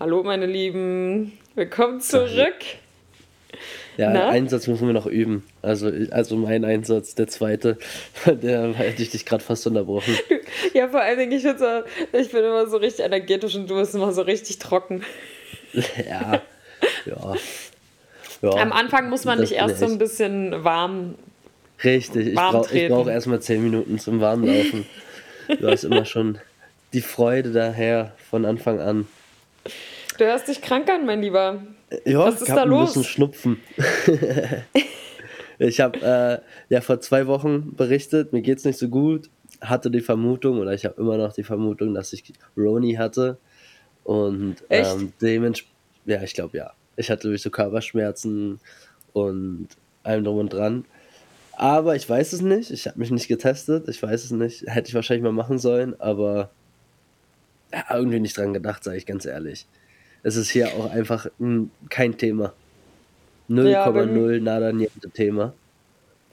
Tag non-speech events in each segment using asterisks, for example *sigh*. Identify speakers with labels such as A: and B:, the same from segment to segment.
A: Hallo meine Lieben, willkommen zurück.
B: Ja, Na? Einsatz müssen wir noch üben. Also, also mein Einsatz, der zweite, *laughs* der hätte ich dich gerade fast unterbrochen. *laughs*
A: Ja, vor allen Dingen, ich, so, ich bin immer so richtig energetisch und du bist immer so richtig trocken. *laughs*
B: Ja, ja.
A: ja. Am Anfang muss man dich erst so ein bisschen warm.
B: Richtig, warm ich brauche brauch erstmal zehn Minuten zum Warmlaufen. du hast immer schon die Freude daher von Anfang an.
A: Du hörst dich krank an, mein Lieber.
B: Ja, Was ist da los? ein bisschen Schnupfen. *laughs* ich habe äh, ja vor zwei Wochen berichtet, mir geht es nicht so gut, hatte die Vermutung oder ich habe immer noch die Vermutung, dass ich Roni hatte und ähm, dementsprechend, ja, ich glaube ja. Ich hatte wirklich so Körperschmerzen und allem drum und dran. Aber ich weiß es nicht. Ich habe mich nicht getestet. Ich weiß es nicht. Hätte ich wahrscheinlich mal machen sollen, aber irgendwie nicht dran gedacht, sage ich ganz ehrlich es ist hier auch einfach m, kein Thema. 0,0 ja, nada niente Thema.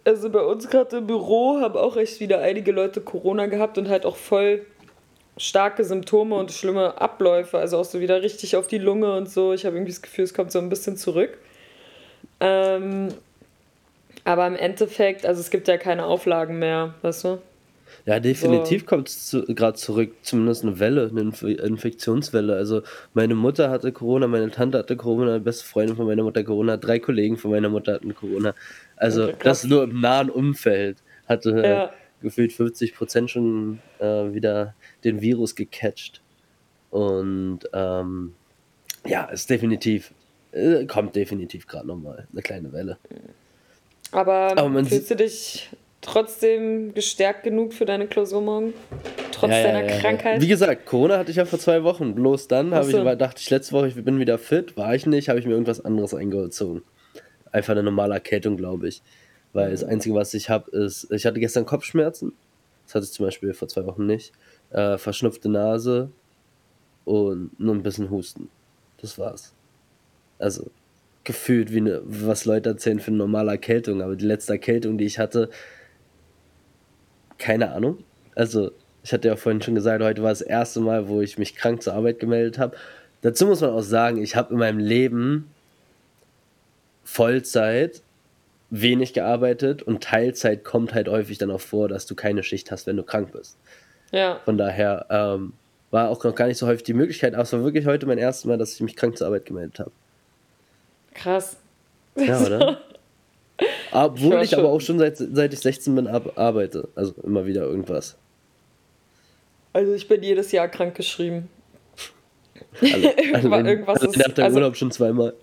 A: Also bei uns gerade im Büro haben auch echt wieder einige Leute Corona gehabt und halt auch voll starke Symptome und schlimme Abläufe, also auch so wieder richtig auf die Lunge und so. Ich habe irgendwie das Gefühl, es kommt so ein bisschen zurück. Ähm, aber im Endeffekt, also es gibt ja keine Auflagen mehr, weißt du?
B: Ja, definitiv so. kommt es zu, gerade zurück, zumindest eine Welle, eine Inf Infektionswelle. Also meine Mutter hatte Corona, meine Tante hatte Corona, eine beste Freundin von meiner Mutter Corona, drei Kollegen von meiner Mutter hatten Corona. Also okay, das nur im nahen Umfeld hatte ja. gefühlt 50 Prozent schon äh, wieder den Virus gecatcht. Und ähm, ja, ist definitiv, äh, kommt definitiv gerade nochmal eine kleine Welle.
A: Aber, Aber fühlst du dich trotzdem gestärkt genug für deine Klausur morgen? Trotz ja, ja, deiner ja, Krankheit?
B: Wie gesagt, Corona hatte ich ja vor zwei Wochen. Bloß dann so. ich, dachte ich letzte Woche, ich bin wieder fit. War ich nicht, habe ich mir irgendwas anderes eingezogen. Einfach eine normale Erkältung, glaube ich. Weil das Einzige, was ich habe, ist, ich hatte gestern Kopfschmerzen. Das hatte ich zum Beispiel vor zwei Wochen nicht. Äh, verschnupfte Nase und nur ein bisschen Husten. Das war's. Also gefühlt wie eine, was Leute erzählen für eine normale Erkältung. Aber die letzte Erkältung, die ich hatte, keine Ahnung. Also, ich hatte ja vorhin schon gesagt, heute war das erste Mal, wo ich mich krank zur Arbeit gemeldet habe. Dazu muss man auch sagen, ich habe in meinem Leben Vollzeit wenig gearbeitet und Teilzeit kommt halt häufig dann auch vor, dass du keine Schicht hast, wenn du krank bist.
A: Ja.
B: Von daher ähm, war auch noch gar nicht so häufig die Möglichkeit, aber es war wirklich heute mein erstes Mal, dass ich mich krank zur Arbeit gemeldet habe.
A: Krass.
B: Ja, oder? *laughs* Obwohl ich, ich aber auch schon seit, seit ich 16 bin arbeite. Also immer wieder irgendwas.
A: Also ich bin jedes Jahr krank geschrieben.
B: Also, *laughs* also wenn, irgendwas also nach der also, Urlaub schon zweimal.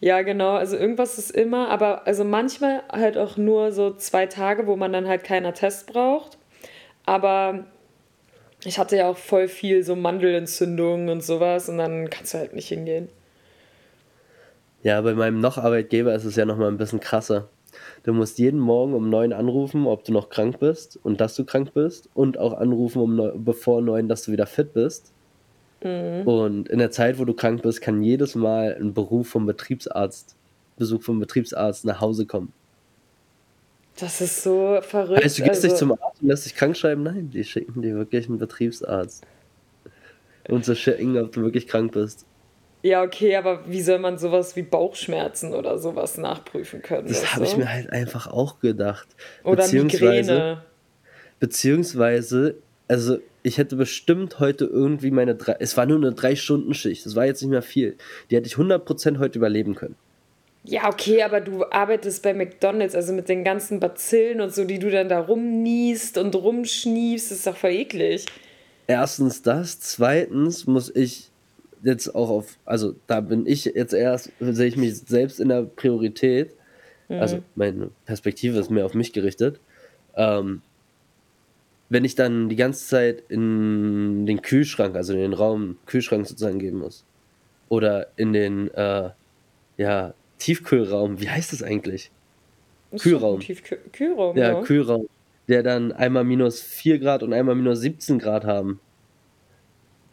A: Ja, genau. Also irgendwas ist immer, aber also manchmal halt auch nur so zwei Tage, wo man dann halt keinen Test braucht. Aber ich hatte ja auch voll viel so Mandelentzündungen und sowas und dann kannst du halt nicht hingehen.
B: Ja, bei meinem noch Arbeitgeber ist es ja nochmal ein bisschen krasser. Du musst jeden Morgen um neun anrufen, ob du noch krank bist und dass du krank bist und auch anrufen um neun, bevor neun, dass du wieder fit bist. Mhm. Und in der Zeit, wo du krank bist, kann jedes Mal ein Beruf vom Betriebsarzt, Besuch vom Betriebsarzt nach Hause kommen.
A: Das ist so verrückt.
B: Heißt, du gehst also, nicht zum Arzt und lässt dich krank schreiben? Nein, die schicken dir wirklich einen Betriebsarzt. Um zu schicken, ob du wirklich krank bist.
A: Ja, okay, aber wie soll man sowas wie Bauchschmerzen oder sowas nachprüfen können?
B: Das habe ich mir halt einfach auch gedacht.
A: Oder beziehungsweise, Migräne.
B: Beziehungsweise, also ich hätte bestimmt heute irgendwie meine drei, es war nur eine Drei-Stunden-Schicht, das war jetzt nicht mehr viel. Die hätte ich 100% heute überleben können.
A: Ja, okay, aber du arbeitest bei McDonalds, also mit den ganzen Bazillen und so, die du dann da rumniest und rumschniefst, ist doch voll eklig.
B: Erstens das, zweitens muss ich jetzt auch auf, also da bin ich jetzt erst, sehe ich mich selbst in der Priorität. Mhm. Also meine Perspektive ist mehr auf mich gerichtet. Ähm, wenn ich dann die ganze Zeit in den Kühlschrank, also in den Raum Kühlschrank sozusagen gehen muss. Oder in den äh, ja, Tiefkühlraum, wie heißt das eigentlich?
A: Das Kühlraum. Tiefkühl Kühlraum.
B: Ja, ja, Kühlraum. Der dann einmal minus 4 Grad und einmal minus 17 Grad haben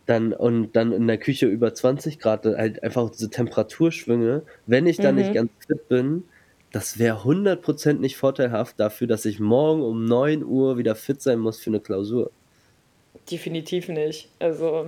B: dann und dann in der Küche über 20 Grad, halt einfach diese Temperaturschwünge, wenn ich dann mhm. nicht ganz fit bin, das wäre 100% nicht vorteilhaft dafür, dass ich morgen um 9 Uhr wieder fit sein muss für eine Klausur.
A: Definitiv nicht. Also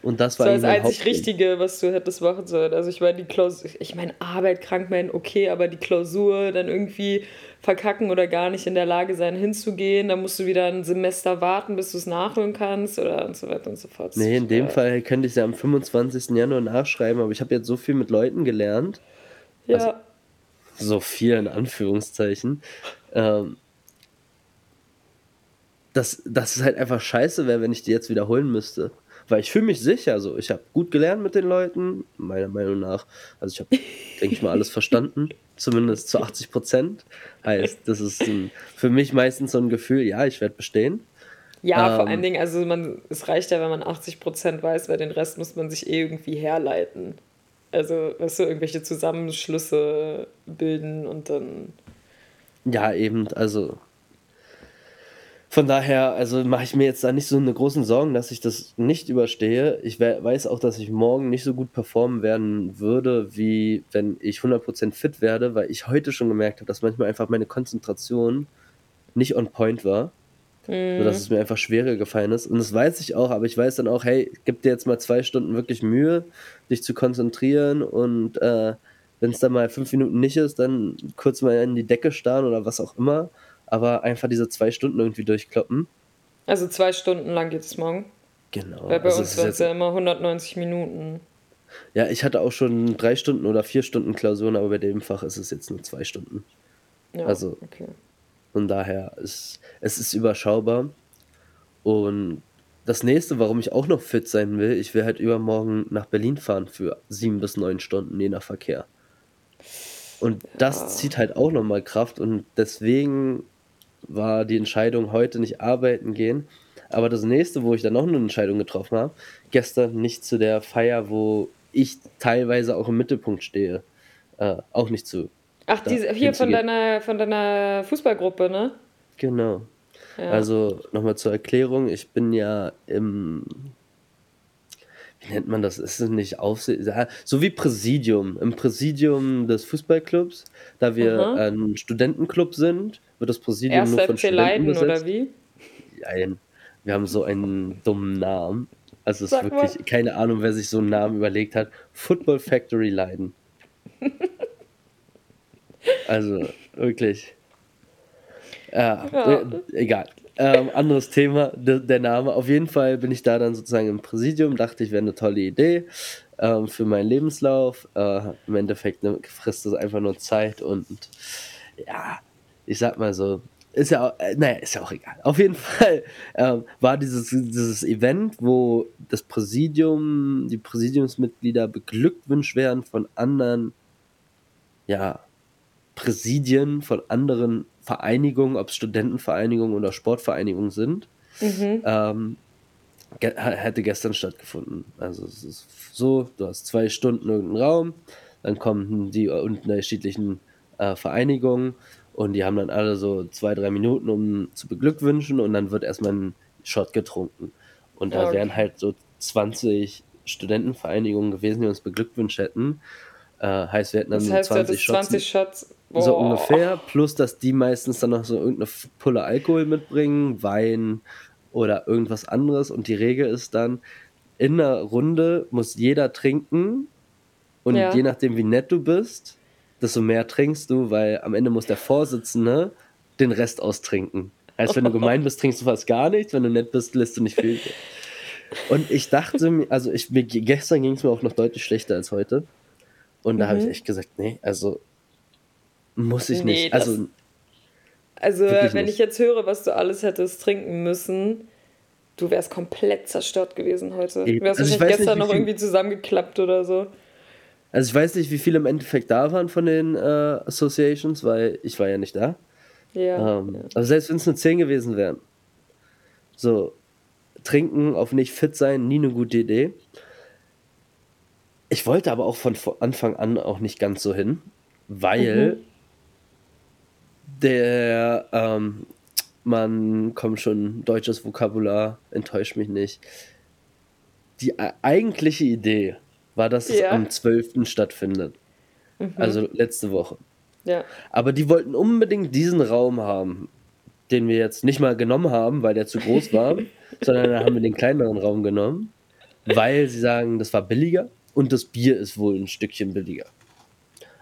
B: Und das
A: war das, das einzig Richtige, was du hättest machen sollen. Also ich meine, die Klausur, ich meine, Arbeit, Krankmelden, okay, aber die Klausur dann irgendwie verkacken oder gar nicht in der Lage sein, hinzugehen, dann musst du wieder ein Semester warten, bis du es nachholen kannst oder und so weiter und so fort.
B: Nee, in dem ja. Fall könnte ich es ja am 25. Januar nachschreiben, aber ich habe jetzt so viel mit Leuten gelernt. Ja. Also, so viel in Anführungszeichen. Ähm, dass, dass es halt einfach scheiße wäre, wenn ich die jetzt wiederholen müsste. Weil ich fühle mich sicher, so ich habe gut gelernt mit den Leuten, meiner Meinung nach. Also ich habe, denke ich mal, alles verstanden, *laughs* zumindest zu 80 Prozent. Heißt, das ist ein, für mich meistens so ein Gefühl, ja, ich werde bestehen.
A: Ja, ähm, vor allen Dingen, also man, es reicht ja, wenn man 80 Prozent weiß, weil den Rest muss man sich eh irgendwie herleiten. Also, weißt du, irgendwelche Zusammenschlüsse bilden und dann.
B: Ja, eben, also von daher, also mache ich mir jetzt da nicht so eine großen Sorgen, dass ich das nicht überstehe. Ich weiß auch, dass ich morgen nicht so gut performen werden würde, wie wenn ich 100% fit werde, weil ich heute schon gemerkt habe, dass manchmal einfach meine Konzentration nicht on point war. Mhm. Sodass es mir einfach schwerer gefallen ist. Und das weiß ich auch, aber ich weiß dann auch, hey, gib dir jetzt mal zwei Stunden wirklich Mühe, dich zu konzentrieren und äh, wenn es dann mal fünf Minuten nicht ist, dann kurz mal in die Decke starren oder was auch immer aber einfach diese zwei Stunden irgendwie durchkloppen.
A: Also zwei Stunden lang geht es morgen. Genau. Weil bei also uns sind es ja immer 190 Minuten.
B: Ja, ich hatte auch schon drei Stunden oder vier Stunden Klausuren, aber bei dem Fach ist es jetzt nur zwei Stunden. Ja, also okay. von daher ist es ist überschaubar. Und das nächste, warum ich auch noch fit sein will, ich will halt übermorgen nach Berlin fahren für sieben bis neun Stunden, je nach Verkehr. Und das ja. zieht halt auch nochmal Kraft und deswegen war die Entscheidung, heute nicht arbeiten gehen. Aber das nächste, wo ich dann noch eine Entscheidung getroffen habe, gestern nicht zu der Feier, wo ich teilweise auch im Mittelpunkt stehe, äh, auch nicht zu.
A: Ach, diese, hier von deiner, von deiner Fußballgruppe, ne?
B: Genau. Ja. Also nochmal zur Erklärung, ich bin ja im wie nennt man das? Ist es nicht Aufsicht? So wie Präsidium. Im Präsidium des Fußballclubs, da wir Aha. ein Studentenclub sind, wird das Präsidium Erst nur von Studenten Leiden, besetzt. oder wie? Nein, wir haben so einen dummen Namen. Also es ist wirklich mal. keine Ahnung, wer sich so einen Namen überlegt hat. Football Factory Leiden. *laughs* also wirklich. Ja, ja. Äh, egal. Ähm, anderes Thema, de, der Name. Auf jeden Fall bin ich da dann sozusagen im Präsidium, dachte ich, wäre eine tolle Idee ähm, für meinen Lebenslauf. Äh, Im Endeffekt ne, frisst es einfach nur Zeit und ja, ich sag mal so, ist ja, auch, äh, naja, ist ja auch egal. Auf jeden *laughs* Fall ähm, war dieses, dieses Event, wo das Präsidium, die Präsidiumsmitglieder beglückwünscht werden von anderen, ja, Präsidien, von anderen Vereinigungen, ob es Studentenvereinigungen oder Sportvereinigungen sind, mhm. ähm, ge hätte gestern stattgefunden. Also es ist so, du hast zwei Stunden irgendeinen Raum, dann kommen die unterschiedlichen äh, Vereinigungen und die haben dann alle so zwei, drei Minuten, um zu beglückwünschen und dann wird erstmal ein Shot getrunken. Und da okay. wären halt so 20 Studentenvereinigungen gewesen, die uns beglückwünscht hätten. Äh, heißt, wir hätten dann das heißt, 20, Shots, 20 Shots Boah. So ungefähr. Plus, dass die meistens dann noch so irgendeine Pulle Alkohol mitbringen, Wein oder irgendwas anderes. Und die Regel ist dann, in einer Runde muss jeder trinken. Und ja. je nachdem, wie nett du bist, desto mehr trinkst du, weil am Ende muss der Vorsitzende den Rest austrinken. Heißt, wenn du gemein bist, trinkst du fast gar nichts. Wenn du nett bist, lässt du nicht viel. Und ich dachte mir, also ich, mir, gestern ging es mir auch noch deutlich schlechter als heute. Und da mhm. habe ich echt gesagt, nee, also muss ich nee, nicht. Also,
A: also wenn nicht. ich jetzt höre, was du alles hättest trinken müssen, du wärst komplett zerstört gewesen heute. Du wärst also wahrscheinlich gestern nicht, noch irgendwie zusammengeklappt oder so.
B: Also ich weiß nicht, wie viele im Endeffekt da waren von den äh, Associations, weil ich war ja nicht da. Ja. Ähm. Also selbst wenn es nur 10 gewesen wären. So, trinken, auf nicht fit sein, nie eine gute Idee. Ich wollte aber auch von Anfang an auch nicht ganz so hin, weil mhm der, ähm, man kommt schon, deutsches Vokabular, enttäuscht mich nicht. Die eigentliche Idee war, dass es am 12. stattfindet. Mhm. Also letzte Woche. Ja. Aber die wollten unbedingt diesen Raum haben, den wir jetzt nicht mal genommen haben, weil der zu groß war, *laughs* sondern dann haben wir den kleineren Raum genommen, weil sie sagen, das war billiger und das Bier ist wohl ein Stückchen billiger.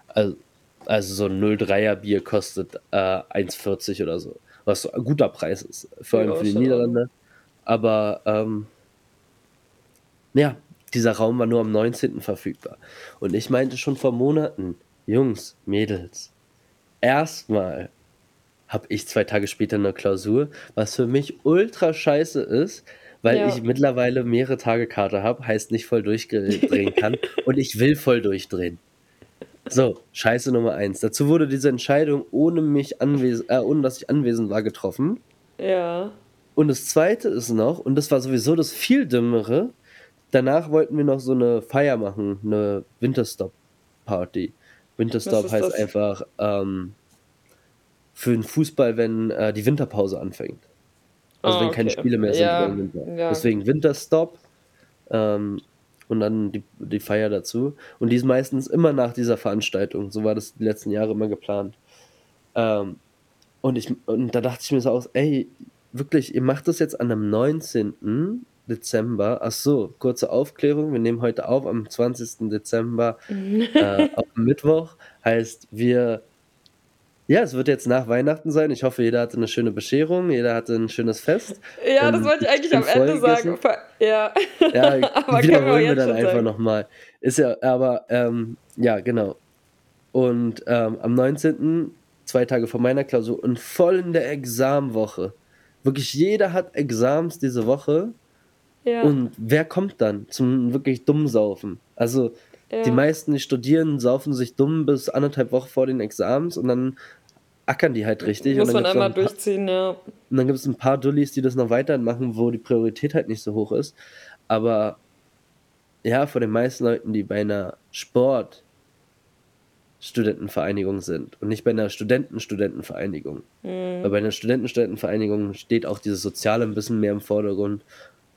B: Also, also so ein 03er Bier kostet äh, 1,40 oder so, was so ein guter Preis ist, vor allem ja, für die Niederlande. Aber ähm, ja, dieser Raum war nur am 19. verfügbar. Und ich meinte schon vor Monaten, Jungs, Mädels, erstmal habe ich zwei Tage später eine Klausur, was für mich ultra scheiße ist, weil ja. ich mittlerweile mehrere Tage Karte habe, heißt nicht voll durchdrehen kann *laughs* und ich will voll durchdrehen. So, Scheiße Nummer eins. Dazu wurde diese Entscheidung ohne mich anwesend, äh, ohne dass ich anwesend war, getroffen.
A: Ja.
B: Und das zweite ist noch, und das war sowieso das viel dümmere, danach wollten wir noch so eine Feier machen, eine Winterstop-Party. Winterstop heißt das? einfach ähm, für den Fußball, wenn äh, die Winterpause anfängt. Also oh, wenn okay. keine Spiele mehr sind ja, im Winter. Ja. Deswegen Winterstop ähm, und dann die, die Feier dazu. Und die ist meistens immer nach dieser Veranstaltung. So war das die letzten Jahre immer geplant. Ähm, und, ich, und da dachte ich mir so aus, ey, wirklich, ihr macht das jetzt an einem 19. Dezember. Ach so, kurze Aufklärung. Wir nehmen heute auf am 20. Dezember äh, *laughs* auf Mittwoch. Heißt, wir ja, es wird jetzt nach Weihnachten sein. Ich hoffe, jeder hatte eine schöne Bescherung, jeder hatte ein schönes Fest.
A: Ja, das wollte ich eigentlich am Ende sagen. Ja,
B: ja *laughs* aber wiederholen wir, wir dann einfach nochmal. Ist ja, aber, ähm, ja, genau. Und ähm, am 19., zwei Tage vor meiner Klausur und voll in der Examwoche. Wirklich jeder hat Exams diese Woche. Ja. Und wer kommt dann zum wirklich Dummsaufen? Also, ja. Die meisten, die studieren, saufen sich dumm bis anderthalb Wochen vor den Examens und dann ackern die halt richtig.
A: Muss man einmal ein durchziehen, ja.
B: Und dann gibt es ein paar Dullis, die das noch weiter machen, wo die Priorität halt nicht so hoch ist. Aber ja, vor den meisten Leuten, die bei einer Sport Studentenvereinigung sind und nicht bei einer Studenten-Studentenvereinigung. Mhm. Weil bei einer Studenten-Studentenvereinigung steht auch dieses Soziale ein bisschen mehr im Vordergrund.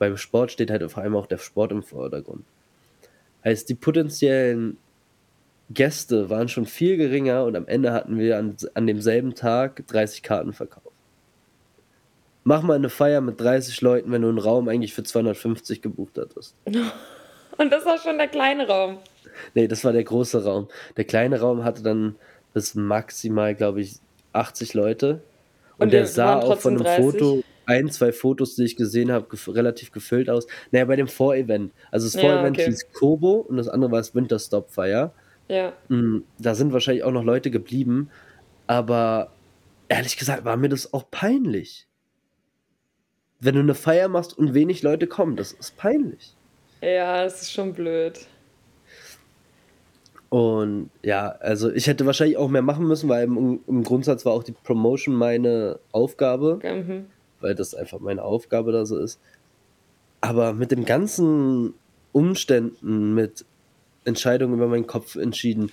B: Beim Sport steht halt vor allem auch der Sport im Vordergrund. Heißt, die potenziellen Gäste waren schon viel geringer und am Ende hatten wir an, an demselben Tag 30 Karten verkauft. Mach mal eine Feier mit 30 Leuten, wenn du einen Raum eigentlich für 250 gebucht hattest. *laughs*
A: Und das war schon der kleine Raum.
B: Nee, das war der große Raum. Der kleine Raum hatte dann bis maximal, glaube ich, 80 Leute. Und, und der sah auch von einem 30? Foto, ein, zwei Fotos, die ich gesehen habe, gef relativ gefüllt aus. Naja, bei dem Vorevent. Also das Vorevent ja, okay. hieß Kobo und das andere war das Winterstop Fire.
A: Ja.
B: Mm, da sind wahrscheinlich auch noch Leute geblieben. Aber ehrlich gesagt war mir das auch peinlich. Wenn du eine Feier machst und wenig Leute kommen, das ist peinlich.
A: Ja, das ist schon blöd.
B: Und ja, also ich hätte wahrscheinlich auch mehr machen müssen, weil im, im Grundsatz war auch die Promotion meine Aufgabe. Mhm weil das einfach meine Aufgabe da so ist. Aber mit den ganzen Umständen, mit Entscheidungen über meinen Kopf entschieden,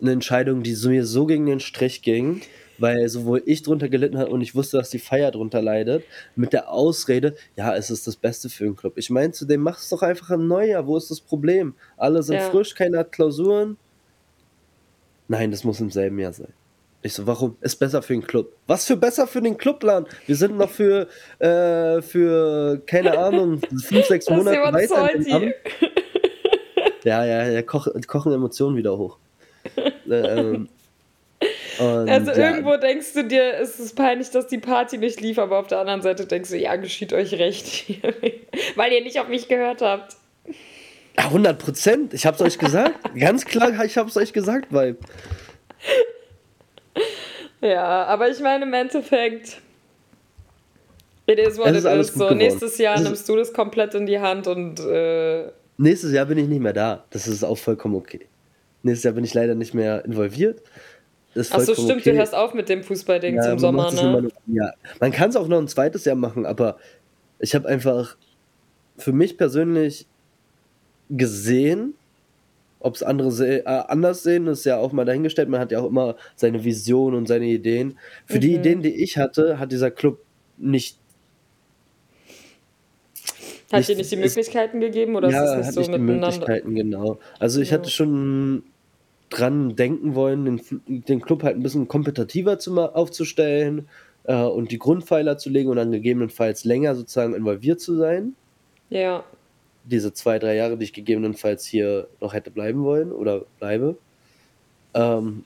B: eine Entscheidung, die mir so gegen den Strich ging, weil sowohl ich drunter gelitten habe und ich wusste, dass die Feier drunter leidet, mit der Ausrede, ja, es ist das Beste für den Club. Ich meine zu dem, mach es doch einfach im Neujahr, wo ist das Problem? Alle sind ja. frisch, keiner hat Klausuren. Nein, das muss im selben Jahr sein. Ich so, warum? Ist besser für den Club. Was für besser für den Clubplan? Wir sind noch für, äh, für keine Ahnung, *laughs* fünf, sechs Monate weiter. Ja, ja, ja, koch, kochen Emotionen wieder hoch. *laughs* ähm,
A: und, also ja. irgendwo denkst du dir, es ist peinlich, dass die Party nicht lief, aber auf der anderen Seite denkst du, ja, geschieht euch recht, *laughs* weil ihr nicht auf mich gehört habt.
B: Ja, 100 Prozent. Ich hab's euch gesagt. Ganz klar, ich hab's euch gesagt, weil
A: ja, aber ich meine, im Endeffekt, it is what it is. So, nächstes Jahr nimmst du das komplett in die Hand und. Äh,
B: nächstes Jahr bin ich nicht mehr da. Das ist auch vollkommen okay. Nächstes Jahr bin ich leider nicht mehr involviert.
A: Achso, stimmt, okay. du hörst auf mit dem Fußballding ja, zum Sommer, ne?
B: Noch, ja, man kann es auch noch ein zweites Jahr machen, aber ich habe einfach für mich persönlich gesehen, ob es andere se äh, anders sehen, ist ja auch mal dahingestellt. Man hat ja auch immer seine Vision und seine Ideen. Für mhm. die Ideen, die ich hatte, hat dieser Club nicht.
A: Hat nicht, dir nicht die Möglichkeiten ist, gegeben oder
B: ja, ist es nicht hat so nicht die Möglichkeiten, genau. Also ich ja. hatte schon dran denken wollen, den, den Club halt ein bisschen kompetitiver zu, aufzustellen äh, und die Grundpfeiler zu legen und dann gegebenenfalls länger sozusagen involviert zu sein.
A: Ja
B: diese zwei, drei Jahre, die ich gegebenenfalls hier noch hätte bleiben wollen oder bleibe. Ähm,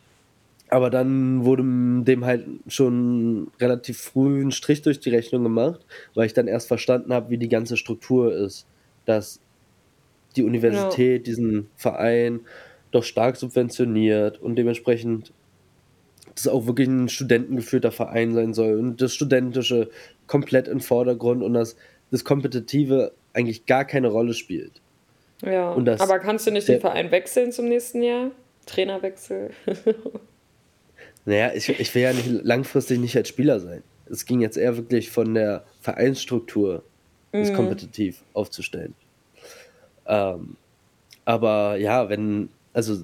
B: aber dann wurde dem halt schon relativ früh ein Strich durch die Rechnung gemacht, weil ich dann erst verstanden habe, wie die ganze Struktur ist. Dass die Universität ja. diesen Verein doch stark subventioniert und dementsprechend das auch wirklich ein studentengeführter Verein sein soll und das Studentische komplett im Vordergrund und das, das Kompetitive eigentlich gar keine Rolle spielt.
A: Ja, aber kannst du nicht den Verein wechseln zum nächsten Jahr? Trainerwechsel? *laughs*
B: naja, ich, ich will ja nicht langfristig nicht als Spieler sein. Es ging jetzt eher wirklich von der Vereinsstruktur, das mhm. kompetitiv aufzustellen. Ähm, aber ja, wenn, also,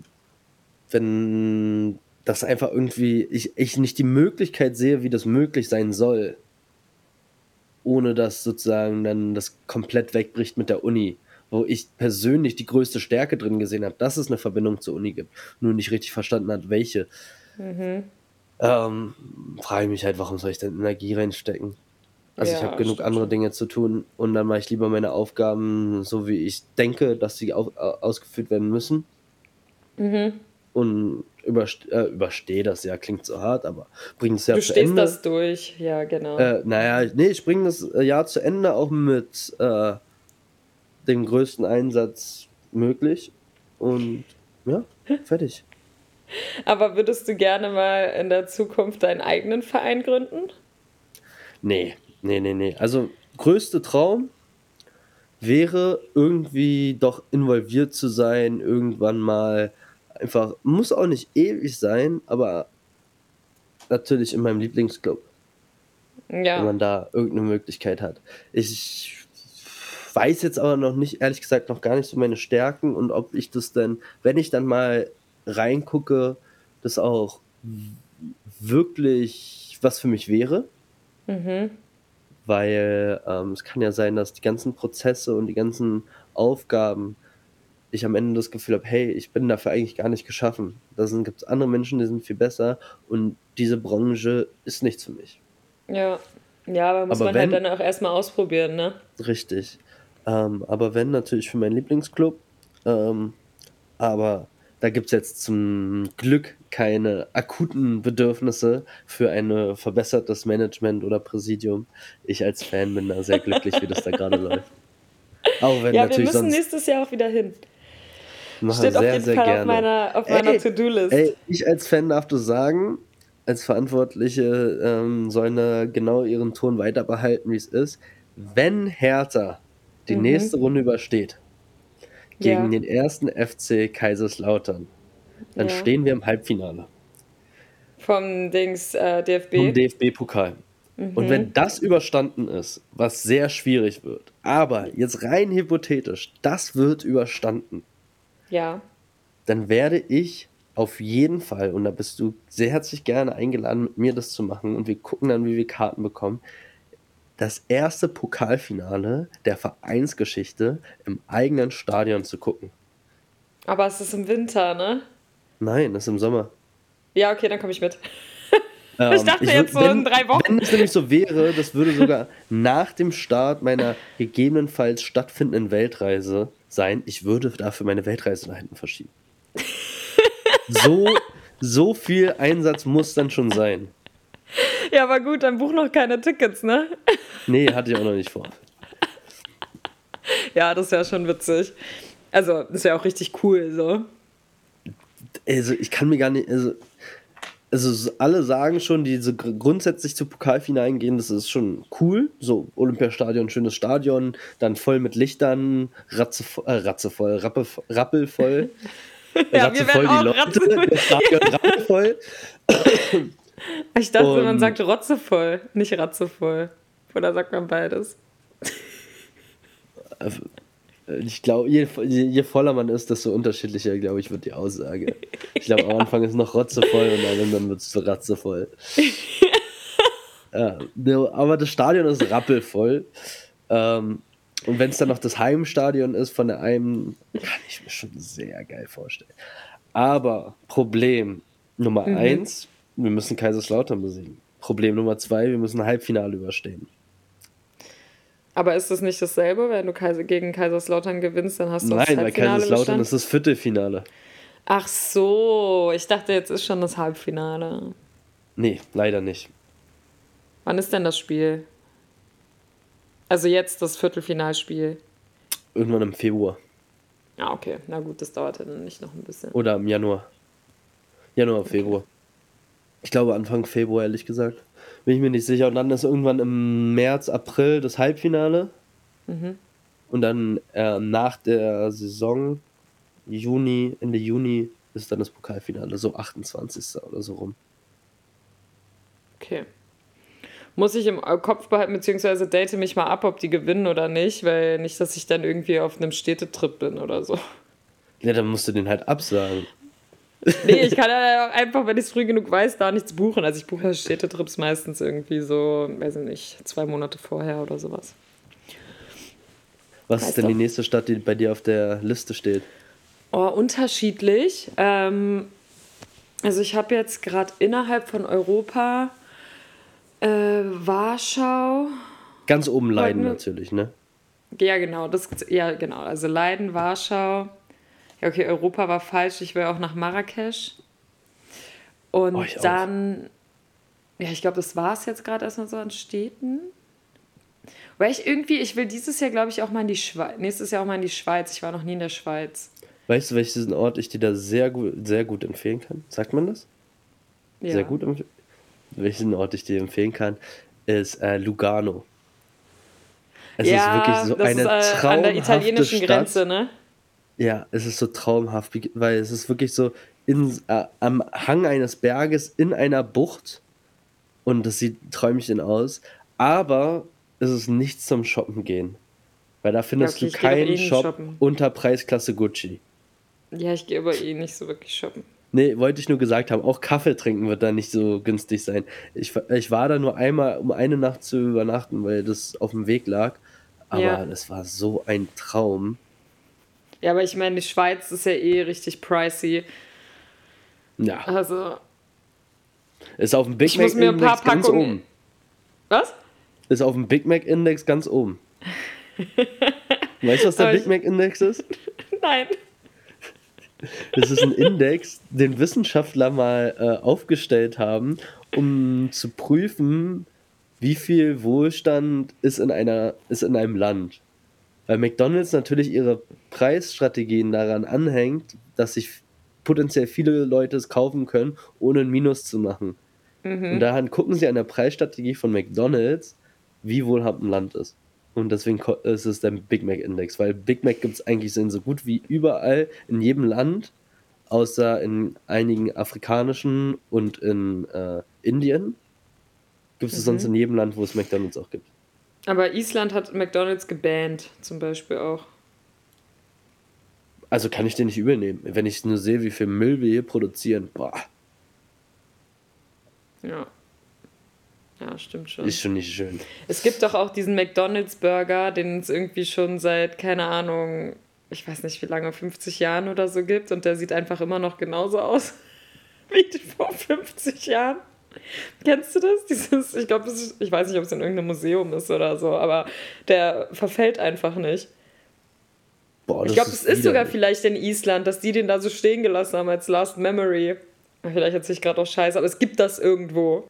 B: wenn das einfach irgendwie, ich, ich nicht die Möglichkeit sehe, wie das möglich sein soll, ohne dass sozusagen dann das komplett wegbricht mit der Uni, wo ich persönlich die größte Stärke drin gesehen habe, dass es eine Verbindung zur Uni gibt, nur nicht richtig verstanden hat, welche. Mhm. Ähm, frage ich mich halt, warum soll ich denn Energie reinstecken? Also ja, ich habe genug andere Dinge zu tun und dann mache ich lieber meine Aufgaben so, wie ich denke, dass sie auf, ausgeführt werden müssen. Mhm und überste äh, überstehe das, ja, klingt so hart, aber bringe es ja du zu Ende. Du stehst das durch, ja, genau. Äh, naja, nee, ich bringe das äh, Jahr zu Ende auch mit äh, dem größten Einsatz möglich und ja, fertig. *laughs*
A: Aber würdest du gerne mal in der Zukunft deinen eigenen Verein gründen?
B: Nee, nee, nee, nee. Also, größte Traum wäre irgendwie doch involviert zu sein, irgendwann mal einfach, muss auch nicht ewig sein, aber natürlich in meinem Lieblingsclub. Ja. Wenn man da irgendeine Möglichkeit hat. Ich weiß jetzt aber noch nicht, ehrlich gesagt, noch gar nicht so meine Stärken und ob ich das denn, wenn ich dann mal reingucke, das auch wirklich was für mich wäre. Mhm. Weil ähm, es kann ja sein, dass die ganzen Prozesse und die ganzen Aufgaben ich am Ende das Gefühl habe, hey, ich bin dafür eigentlich gar nicht geschaffen. Da gibt es andere Menschen, die sind viel besser und diese Branche ist nichts für mich.
A: Ja, ja, aber muss aber man halt wenn, halt dann auch erstmal ausprobieren, ne?
B: Richtig. Ähm, aber wenn, natürlich für meinen Lieblingsclub. Ähm, aber da gibt es jetzt zum Glück keine akuten Bedürfnisse für ein verbessertes Management oder Präsidium. Ich als Fan bin da sehr glücklich, wie das da gerade *laughs* läuft.
A: Auch wenn ja, natürlich wir müssen nächstes Jahr auch wieder hin. Mache Steht sehr, auf jeden
B: sehr Fall gerne. auf meiner, auf meiner To-Do-List. Ey, ich als Fan darf du sagen, als Verantwortliche ähm, sollen da genau ihren Ton weiter behalten, wie es ist. Wenn Hertha die mhm. nächste Runde übersteht, gegen ja. den ersten FC Kaiserslautern, dann ja. stehen wir im Halbfinale.
A: Vom Dings äh, DFB?
B: Vom DFB-Pokal. Mhm. Und wenn das überstanden ist, was sehr schwierig wird, aber jetzt rein hypothetisch, das wird überstanden, ja. Dann werde ich auf jeden Fall, und da bist du sehr herzlich gerne eingeladen, mit mir das zu machen, und wir gucken dann, wie wir Karten bekommen, das erste Pokalfinale der Vereinsgeschichte im eigenen Stadion zu gucken.
A: Aber es ist im Winter, ne?
B: Nein, es ist im Sommer.
A: Ja, okay, dann komme ich mit. Ähm, ich dachte ich
B: jetzt so wenn, in drei Wochen. Wenn es nämlich so wäre, das würde sogar nach dem Start meiner gegebenenfalls stattfindenden Weltreise sein, ich würde dafür meine Weltreise nach hinten verschieben. *laughs* so, so viel Einsatz muss dann schon sein.
A: Ja, aber gut, dann buch noch keine Tickets, ne?
B: nee, hatte ich auch noch nicht vor.
A: Ja, das ist ja schon witzig. Also, das ist ja auch richtig cool, so.
B: Also, ich kann mir gar nicht, also, also alle sagen schon, die so grundsätzlich zu Pokalfinalen gehen, das ist schon cool. So Olympiastadion, schönes Stadion, dann voll mit Lichtern, ratze, äh, ratzevoll, rappe, rappelvoll. *laughs* ja, ratzevoll die Leute, ratze *laughs* Stadion *laughs*
A: rappelvoll. ich dachte, Und, man sagt rotzevoll, nicht ratzevoll. Oder sagt man beides?
B: Äh, ich glaube, je, je, voller man ist, desto unterschiedlicher, glaube ich, wird die Aussage. Ich glaube, ja. am Anfang ist noch rotzevoll und dann, dann wird es ratzevoll. *laughs* ja, aber das Stadion ist rappelvoll. Ähm, und wenn es dann noch das Heimstadion ist von der einen, kann ich mir schon sehr geil vorstellen. Aber Problem Nummer mhm. eins, wir müssen Kaiserslautern besiegen. Problem Nummer zwei, wir müssen ein Halbfinale überstehen.
A: Aber ist das nicht dasselbe? Wenn du gegen Kaiserslautern gewinnst, dann hast du Nein, das
B: Halbfinale bei Kaiserslautern ist das Viertelfinale.
A: Ach so, ich dachte, jetzt ist schon das Halbfinale.
B: Nee, leider nicht.
A: Wann ist denn das Spiel? Also jetzt das Viertelfinalspiel.
B: Irgendwann im Februar.
A: Ah, okay. Na gut, das dauert dann nicht noch ein bisschen.
B: Oder im Januar. Januar, okay. Februar. Ich glaube Anfang Februar, ehrlich gesagt. Bin ich mir nicht sicher. Und dann ist irgendwann im März, April das Halbfinale. Mhm. Und dann äh, nach der Saison, Juni, Ende Juni, ist dann das Pokalfinale, so 28. oder so rum.
A: Okay. Muss ich im Kopf behalten, beziehungsweise date mich mal ab, ob die gewinnen oder nicht, weil nicht, dass ich dann irgendwie auf einem Städtetrip bin oder so.
B: Ja, dann musst du den halt absagen.
A: Nee, ich kann ja einfach, wenn ich es früh genug weiß, da nichts buchen. Also ich buche Städtetrips meistens irgendwie so, weiß ich nicht, zwei Monate vorher oder sowas.
B: Was weißt ist denn doch. die nächste Stadt, die bei dir auf der Liste steht?
A: Oh, unterschiedlich. Ähm, also ich habe jetzt gerade innerhalb von Europa äh, Warschau.
B: Ganz oben Leiden natürlich, ne?
A: Ja, genau. Das, ja, genau. Also Leiden, Warschau. Ja, okay, Europa war falsch. Ich will auch nach Marrakesch. Und oh, dann, auch. ja, ich glaube, das war es jetzt gerade erstmal so an Städten. Weil ich irgendwie, ich will dieses Jahr, glaube ich, auch mal in die Schweiz, nächstes Jahr auch mal in die Schweiz. Ich war noch nie in der Schweiz.
B: Weißt du, welchen Ort ich dir da sehr gut, sehr gut empfehlen kann? Sagt man das? Ja. Sehr gut? Welchen Ort ich dir empfehlen kann, ist äh, Lugano. Es ja, ist wirklich so das eine ist, äh, an der italienischen Stadt. Grenze, ne? Ja, es ist so traumhaft, weil es ist wirklich so in, äh, am Hang eines Berges in einer Bucht und das sieht träumchen aus, aber es ist nichts zum Shoppen gehen, weil da findest okay, du keinen eh Shop shoppen. unter Preisklasse Gucci.
A: Ja, ich gehe aber eh nicht so wirklich shoppen.
B: Nee, wollte ich nur gesagt haben, auch Kaffee trinken wird da nicht so günstig sein. Ich, ich war da nur einmal, um eine Nacht zu übernachten, weil das auf dem Weg lag. Aber ja. das war so ein Traum.
A: Ja, aber ich meine, die Schweiz ist ja eh richtig pricey. Ja. Also.
B: Ist auf dem Big Mac Index ganz oben. Was? Ist auf dem Big Mac Index ganz oben. *laughs* weißt du, was der Big Mac Index ist? *laughs* Nein. Das ist ein Index, den Wissenschaftler mal äh, aufgestellt haben, um zu prüfen, wie viel Wohlstand ist in, einer, ist in einem Land. Weil McDonald's natürlich ihre Preisstrategien daran anhängt, dass sich potenziell viele Leute es kaufen können, ohne ein Minus zu machen. Mhm. Und daran gucken sie an der Preisstrategie von McDonald's, wie wohlhabend ein Land ist. Und deswegen ist es der Big Mac Index, weil Big Mac gibt es eigentlich in so gut wie überall in jedem Land, außer in einigen afrikanischen und in äh, Indien. Gibt es mhm. sonst in jedem Land, wo es McDonalds auch gibt.
A: Aber Island hat McDonalds gebannt, zum Beispiel auch.
B: Also kann ich den nicht übernehmen. Wenn ich nur sehe, wie viel Müll wir hier produzieren, boah.
A: Ja. Ja, stimmt schon.
B: Ist schon nicht schön.
A: Es gibt doch auch diesen McDonalds-Burger, den es irgendwie schon seit, keine Ahnung, ich weiß nicht wie lange, 50 Jahren oder so gibt und der sieht einfach immer noch genauso aus *laughs* wie vor 50 Jahren. Kennst du das? Dieses, ich glaube, ich weiß nicht, ob es in irgendeinem Museum ist oder so, aber der verfällt einfach nicht. Boah, ich glaube, es ist sogar vielleicht in Island, dass die den da so stehen gelassen haben als Last Memory. Vielleicht erzähle ich gerade auch Scheiße, aber es gibt das irgendwo.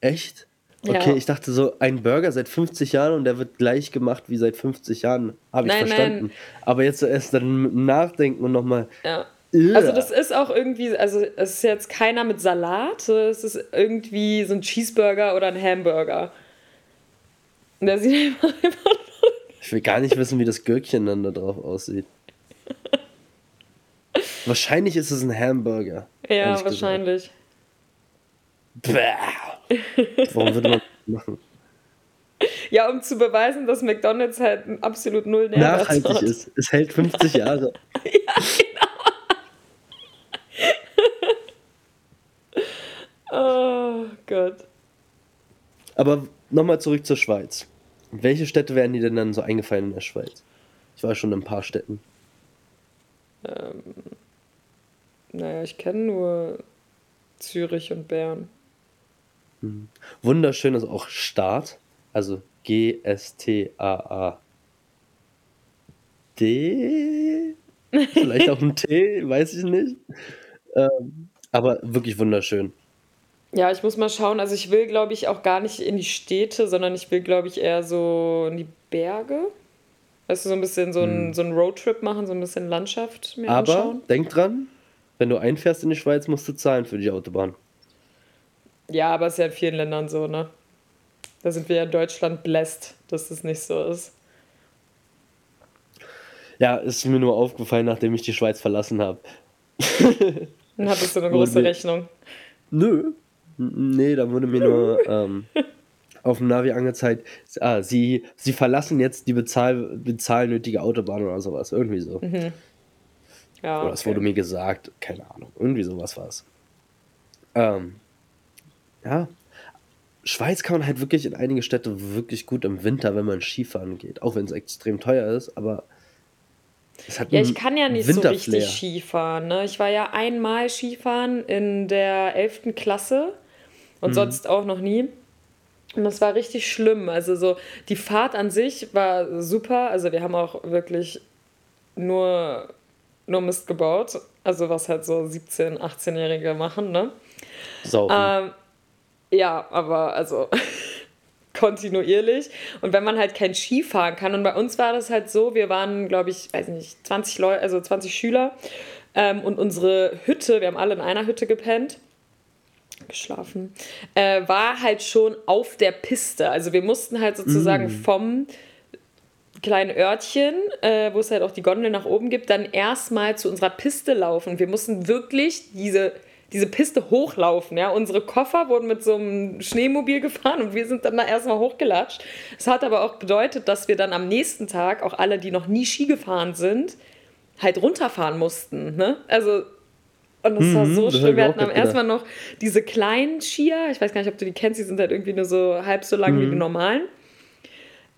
B: Echt? Okay, ja. ich dachte so, ein Burger seit 50 Jahren und der wird gleich gemacht wie seit 50 Jahren. Habe ich nein, verstanden. Nein. Aber jetzt erst dann nachdenken und nochmal. Ja.
A: Also das ist auch irgendwie, also es ist jetzt keiner mit Salat, es ist irgendwie so ein Cheeseburger oder ein Hamburger. Und der sieht *laughs* einfach immer
B: Ich will gar nicht wissen, wie das Gürkchen dann da drauf aussieht. wahrscheinlich ist es ein Hamburger.
A: Ja, wahrscheinlich. Bäh. *laughs* Warum würde man das machen? Ja, um zu beweisen, dass McDonalds halt absolut null
B: Nährwert Nachhaltig hat. ist. Es hält 50 Jahre. *laughs* ja,
A: genau. oh Gott.
B: Aber nochmal zurück zur Schweiz. Welche Städte wären dir denn dann so eingefallen in der Schweiz? Ich war schon in ein paar Städten.
A: Ähm, naja, ich kenne nur Zürich und Bern.
B: Mhm. Wunderschön ist auch Start. Also G-S-T-A-A. D? Vielleicht auch ein T, *laughs* weiß ich nicht. Ähm, aber wirklich wunderschön.
A: Ja, ich muss mal schauen. Also ich will, glaube ich, auch gar nicht in die Städte, sondern ich will, glaube ich, eher so in die Berge. Weißt du, so ein bisschen so ein, hm. so ein Roadtrip machen, so ein bisschen Landschaft
B: mir Aber anschauen. denk dran, wenn du einfährst in die Schweiz, musst du zahlen für die Autobahn.
A: Ja, aber es ist ja in vielen Ländern so, ne? Da sind wir ja in Deutschland bläst, dass das nicht so ist.
B: Ja, ist mir nur aufgefallen, nachdem ich die Schweiz verlassen habe.
A: Dann hattest du eine *laughs* große Rechnung.
B: Nö. Nee, da wurde mir nur ähm, auf dem Navi angezeigt, ah, sie, sie verlassen jetzt die bezahl, bezahlnötige Autobahn oder sowas. Irgendwie so. Mhm. Ja, oder es okay. wurde mir gesagt, keine Ahnung. Irgendwie sowas war es. Ähm, ja, Schweiz kann man halt wirklich in einige Städte wirklich gut im Winter, wenn man Skifahren geht. Auch wenn es extrem teuer ist, aber
A: es hat ja, ich kann ja nicht so richtig Skifahren. Ne? Ich war ja einmal Skifahren in der 11. Klasse und mhm. sonst auch noch nie. Und das war richtig schlimm. Also so die Fahrt an sich war super. Also wir haben auch wirklich nur, nur Mist gebaut. Also was halt so 17-, 18-Jährige machen, ne? Saufen. Ähm, ja, aber also *laughs* kontinuierlich. Und wenn man halt kein Ski fahren kann, und bei uns war das halt so, wir waren, glaube ich, weiß nicht, 20 Leute, also 20 Schüler. Ähm, und unsere Hütte, wir haben alle in einer Hütte gepennt geschlafen, äh, war halt schon auf der Piste. Also wir mussten halt sozusagen mm. vom kleinen Örtchen, äh, wo es halt auch die Gondel nach oben gibt, dann erstmal zu unserer Piste laufen. Wir mussten wirklich diese diese Piste hochlaufen. Ja? Unsere Koffer wurden mit so einem Schneemobil gefahren und wir sind dann da erstmal hochgelatscht. Das hat aber auch bedeutet, dass wir dann am nächsten Tag, auch alle, die noch nie Ski gefahren sind, halt runterfahren mussten. Ne? Also, und das war mhm, so schlimm. Wir hatten am erstmal noch diese kleinen Skier, ich weiß gar nicht, ob du die kennst, die sind halt irgendwie nur so halb so lang mhm. wie die normalen.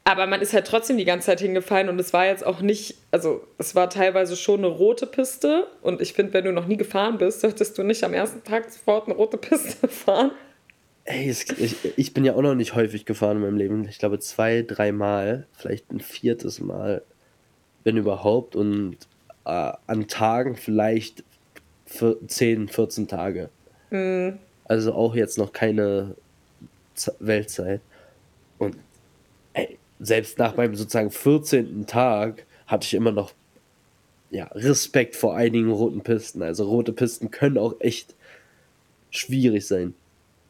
A: Aber man ist halt trotzdem die ganze Zeit hingefallen und es war jetzt auch nicht, also es war teilweise schon eine rote Piste und ich finde, wenn du noch nie gefahren bist, solltest du nicht am ersten Tag sofort eine rote Piste *laughs* fahren.
B: Ey, ich, ich bin ja auch noch nicht häufig gefahren in meinem Leben. Ich glaube zwei, dreimal, vielleicht ein viertes Mal, wenn überhaupt. Und äh, an Tagen vielleicht für 10, 14 Tage. Mhm. Also auch jetzt noch keine Weltzeit. Und ey, selbst nach meinem sozusagen 14. Tag hatte ich immer noch ja, Respekt vor einigen roten Pisten. Also rote Pisten können auch echt schwierig sein.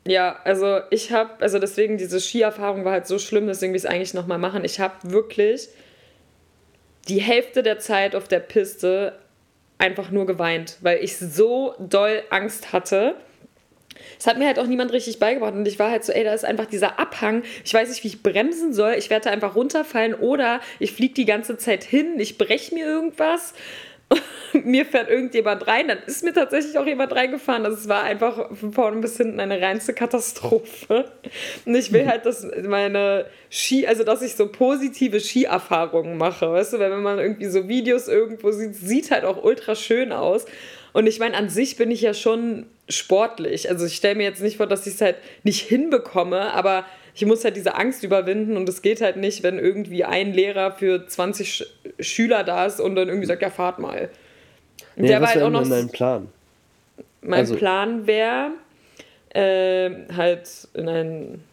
A: Ja, also ich habe, also deswegen diese Skierfahrung war halt so schlimm, deswegen will ich es eigentlich nochmal machen. Ich habe wirklich die Hälfte der Zeit auf der Piste einfach nur geweint, weil ich so doll Angst hatte das hat mir halt auch niemand richtig beigebracht. Und ich war halt so, ey, da ist einfach dieser Abhang. Ich weiß nicht, wie ich bremsen soll. Ich werde einfach runterfallen oder ich fliege die ganze Zeit hin, ich breche mir irgendwas. *laughs* mir fährt irgendjemand rein, dann ist mir tatsächlich auch jemand reingefahren. Also es war einfach von vorne bis hinten eine reinste Katastrophe. Und ich will *laughs* halt, dass meine Ski, also dass ich so positive Skierfahrungen mache. Weißt du, wenn man irgendwie so Videos irgendwo sieht, sieht halt auch ultra schön aus. Und ich meine, an sich bin ich ja schon sportlich. Also ich stelle mir jetzt nicht vor, dass ich es halt nicht hinbekomme, aber ich muss halt diese Angst überwinden und es geht halt nicht, wenn irgendwie ein Lehrer für 20 Sch Schüler da ist und dann irgendwie sagt, ja, fahrt mal. Nee, der was war halt auch noch dein Plan? Mein also. Plan wäre, äh, halt in einen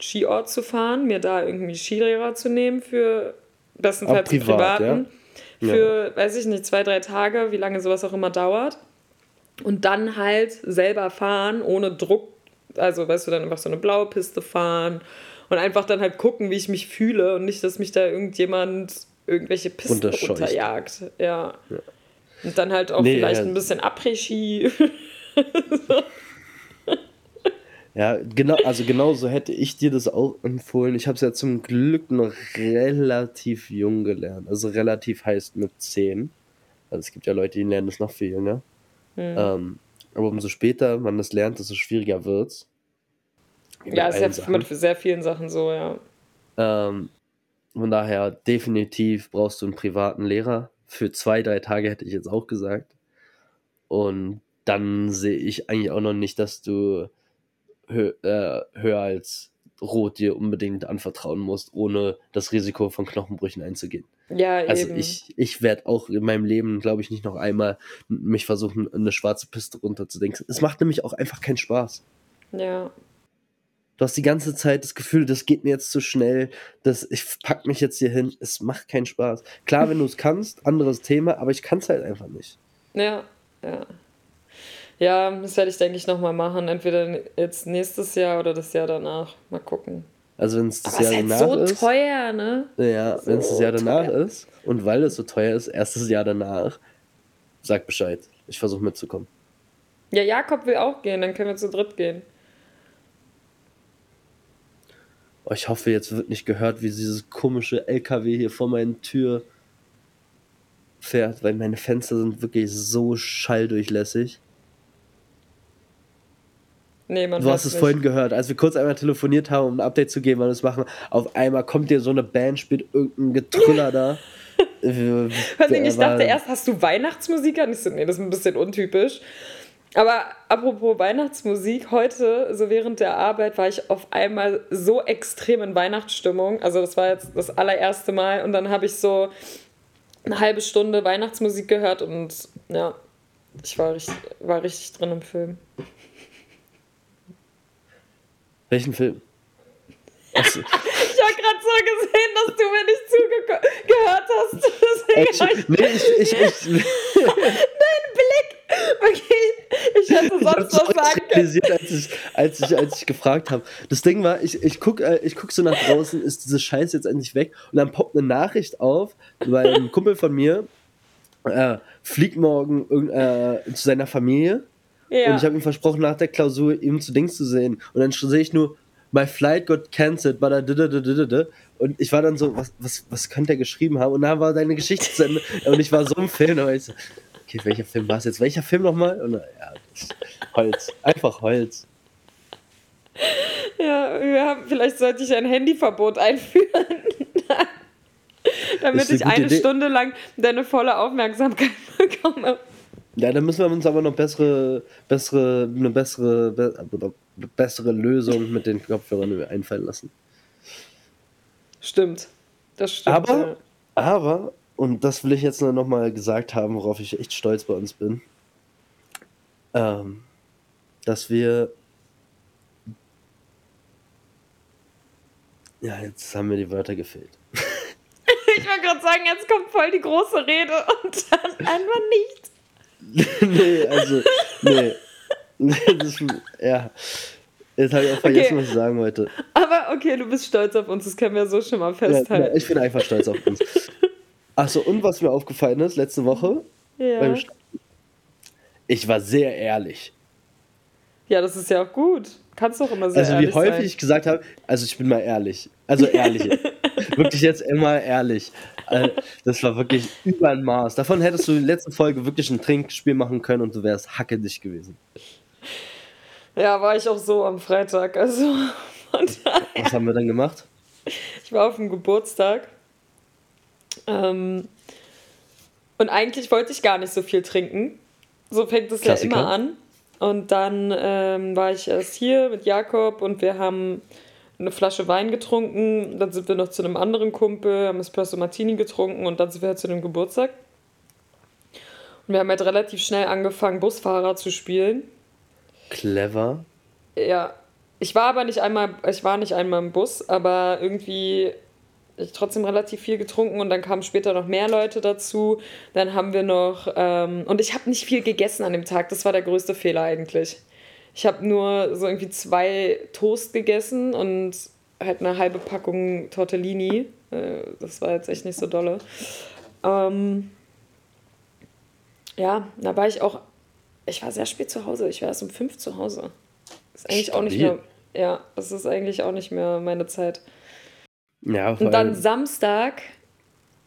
A: Skiort zu fahren, mir da irgendwie Skilehrer zu nehmen für bestenfalls privat, privaten. Ja? Für, ja. weiß ich nicht, zwei, drei Tage, wie lange sowas auch immer dauert und dann halt selber fahren, ohne Druck. Also, weißt du, dann einfach so eine blaue Piste fahren und einfach dann halt gucken, wie ich mich fühle und nicht, dass mich da irgendjemand irgendwelche Pisten runterjagt. Ja. ja. Und dann halt auch nee, vielleicht ja. ein bisschen Après-Ski. *laughs*
B: ja, genau, also genau so hätte ich dir das auch empfohlen. Ich habe es ja zum Glück noch relativ jung gelernt. Also relativ heißt mit 10. Also es gibt ja Leute, die lernen das noch viel jünger. Mhm. Ähm, aber umso später man das lernt, desto schwieriger wird es.
A: Ja, ist Sachen. mit sehr vielen Sachen so, ja.
B: Ähm, von daher, definitiv brauchst du einen privaten Lehrer. Für zwei, drei Tage hätte ich jetzt auch gesagt. Und dann sehe ich eigentlich auch noch nicht, dass du hö äh, höher als Rot dir unbedingt anvertrauen musst, ohne das Risiko von Knochenbrüchen einzugehen.
A: Ja,
B: also eben. ich, ich werde auch in meinem Leben, glaube ich, nicht noch einmal mich versuchen, eine schwarze Piste runterzudenken. Es macht nämlich auch einfach keinen Spaß.
A: Ja.
B: Du hast die ganze Zeit das Gefühl, das geht mir jetzt zu schnell, das, ich pack mich jetzt hier hin. Es macht keinen Spaß. Klar, wenn du es kannst, anderes Thema, aber ich kann es halt einfach nicht.
A: Ja, ja. Ja, das werde ich, denke ich, nochmal machen. Entweder jetzt nächstes Jahr oder das Jahr danach. Mal gucken.
B: Also wenn es das Aber Jahr ist halt
A: so ist. teuer, ne?
B: Ja, so wenn es das Jahr danach teuer. ist und weil es so teuer ist, erstes Jahr danach, sag Bescheid. Ich versuche mitzukommen.
A: Ja, Jakob will auch gehen, dann können wir zu dritt gehen.
B: Oh, ich hoffe, jetzt wird nicht gehört, wie dieses komische LKW hier vor meiner Tür fährt, weil meine Fenster sind wirklich so schalldurchlässig. Nee, man du hast es nicht. vorhin gehört, als wir kurz einmal telefoniert haben, um ein Update zu geben, wann wir es machen. Auf einmal kommt dir so eine Band, spielt irgendein Getrüller *laughs* da.
A: Äh, ich dachte erst, hast du Weihnachtsmusik an? Ich so, nee, das ist ein bisschen untypisch. Aber apropos Weihnachtsmusik, heute, so während der Arbeit, war ich auf einmal so extrem in Weihnachtsstimmung. Also, das war jetzt das allererste Mal. Und dann habe ich so eine halbe Stunde Weihnachtsmusik gehört und ja, ich war richtig, war richtig drin im Film.
B: Welchen Film? *laughs*
A: Ich habe gerade so gesehen, dass du mir nicht zugehört hast. *laughs* Deswegen ich, nee, ich, ich, ich *laughs* Dein Blick! Okay, ich hätte sonst
B: was sagen realisiert, als ich, als ich, als ich gefragt habe. Das Ding war, ich, ich gucke äh, ich guck so nach draußen, ist diese Scheiße jetzt endlich weg? Und dann poppt eine Nachricht auf, weil ein Kumpel von mir äh, fliegt morgen äh, zu seiner Familie ja. Und ich habe ihm versprochen, nach der Klausur ihm zu Dings zu sehen. Und dann sehe ich nur, my flight got cancelled, but I did it, did it, did Und ich war dann so, was, was, was könnte er geschrieben haben? Und dann war deine Geschichte zu Ende. *laughs* Und ich war so im Film, aber ich so, okay, welcher Film war es jetzt? Welcher Film nochmal? Und ja, Holz. Einfach Holz.
A: Ja, haben, vielleicht sollte ich ein Handyverbot einführen. *laughs* damit ich eine Idee. Stunde lang deine volle Aufmerksamkeit *laughs* bekomme.
B: Ja, dann müssen wir uns aber noch bessere, bessere, eine bessere, be bessere Lösung mit den Kopfhörern einfallen lassen.
A: Stimmt. Das stimmt.
B: Aber, ja. aber, und das will ich jetzt nur noch mal gesagt haben, worauf ich echt stolz bei uns bin, ähm, dass wir Ja, jetzt haben mir die Wörter gefehlt. *laughs*
A: ich wollte gerade sagen, jetzt kommt voll die große Rede und dann einfach nichts. *laughs*
B: nee, also, nee. das, ja. Jetzt habe ich auch vergessen, okay. was ich sagen wollte.
A: Aber okay, du bist stolz auf uns, das können wir so schon mal festhalten.
B: Ja, ich bin einfach stolz auf uns. *laughs* Achso, und was mir aufgefallen ist, letzte Woche, ja. ich war sehr ehrlich.
A: Ja, das ist ja auch gut. Kannst doch immer sehr
B: also, ehrlich sein. Also wie häufig sein. ich gesagt habe, also ich bin mal ehrlich. Also ehrlich. *laughs* wirklich jetzt immer ehrlich. Also, das war wirklich über ein Maß. Davon hättest du in der letzten Folge wirklich ein Trinkspiel machen können und du wärst hackedicht gewesen.
A: Ja, war ich auch so am Freitag. Also *laughs*
B: Was haben wir dann gemacht?
A: Ich war auf dem Geburtstag. Ähm, und eigentlich wollte ich gar nicht so viel trinken. So fängt es ja immer an. Und dann ähm, war ich erst hier mit Jakob und wir haben eine Flasche Wein getrunken. Dann sind wir noch zu einem anderen Kumpel, haben Espresso Martini getrunken und dann sind wir halt zu dem Geburtstag. Und wir haben halt relativ schnell angefangen, Busfahrer zu spielen.
B: Clever.
A: Ja. Ich war aber nicht einmal, ich war nicht einmal im Bus, aber irgendwie ich trotzdem relativ viel getrunken und dann kamen später noch mehr Leute dazu. Dann haben wir noch, ähm, und ich habe nicht viel gegessen an dem Tag, das war der größte Fehler eigentlich. Ich habe nur so irgendwie zwei Toast gegessen und halt eine halbe Packung Tortellini. Äh, das war jetzt echt nicht so dolle. Ähm, ja, da war ich auch, ich war sehr spät zu Hause. Ich war erst um fünf zu Hause. Ist eigentlich Stabil. auch nicht mehr, ja, das ist eigentlich auch nicht mehr meine Zeit. Ja, Und dann Samstag,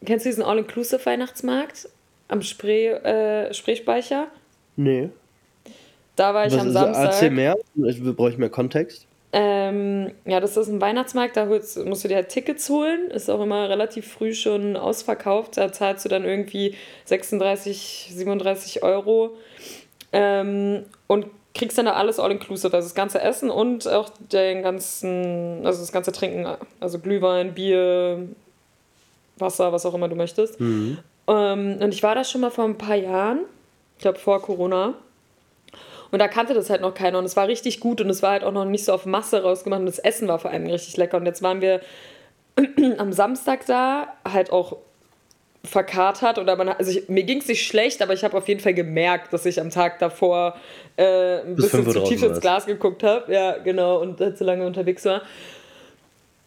A: kennst du diesen All-Inclusive-Weihnachtsmarkt am Spree, äh, Spreespeicher? Nee. Da war ich Was am Samstag.
B: Erzähl mehr, ich brauche mehr Kontext.
A: Ähm, ja, das ist ein Weihnachtsmarkt, da holst, musst du dir halt Tickets holen. Ist auch immer relativ früh schon ausverkauft. Da zahlst du dann irgendwie 36, 37 Euro. Ähm, und kriegst dann da alles all-inclusive, also das ganze Essen und auch den ganzen, also das ganze Trinken, also Glühwein, Bier, Wasser, was auch immer du möchtest. Mhm. Ähm, und ich war da schon mal vor ein paar Jahren, ich glaube vor Corona. Und da kannte das halt noch keiner und es war richtig gut und es war halt auch noch nicht so auf Masse rausgemacht und das Essen war vor allem richtig lecker. Und jetzt waren wir *clears throat* am Samstag da, halt auch verkatert oder man also ich, mir ging es nicht schlecht, aber ich habe auf jeden Fall gemerkt, dass ich am Tag davor äh, ein Bis bisschen zu tief ins Glas geguckt habe. Ja, genau, und halt so lange unterwegs war.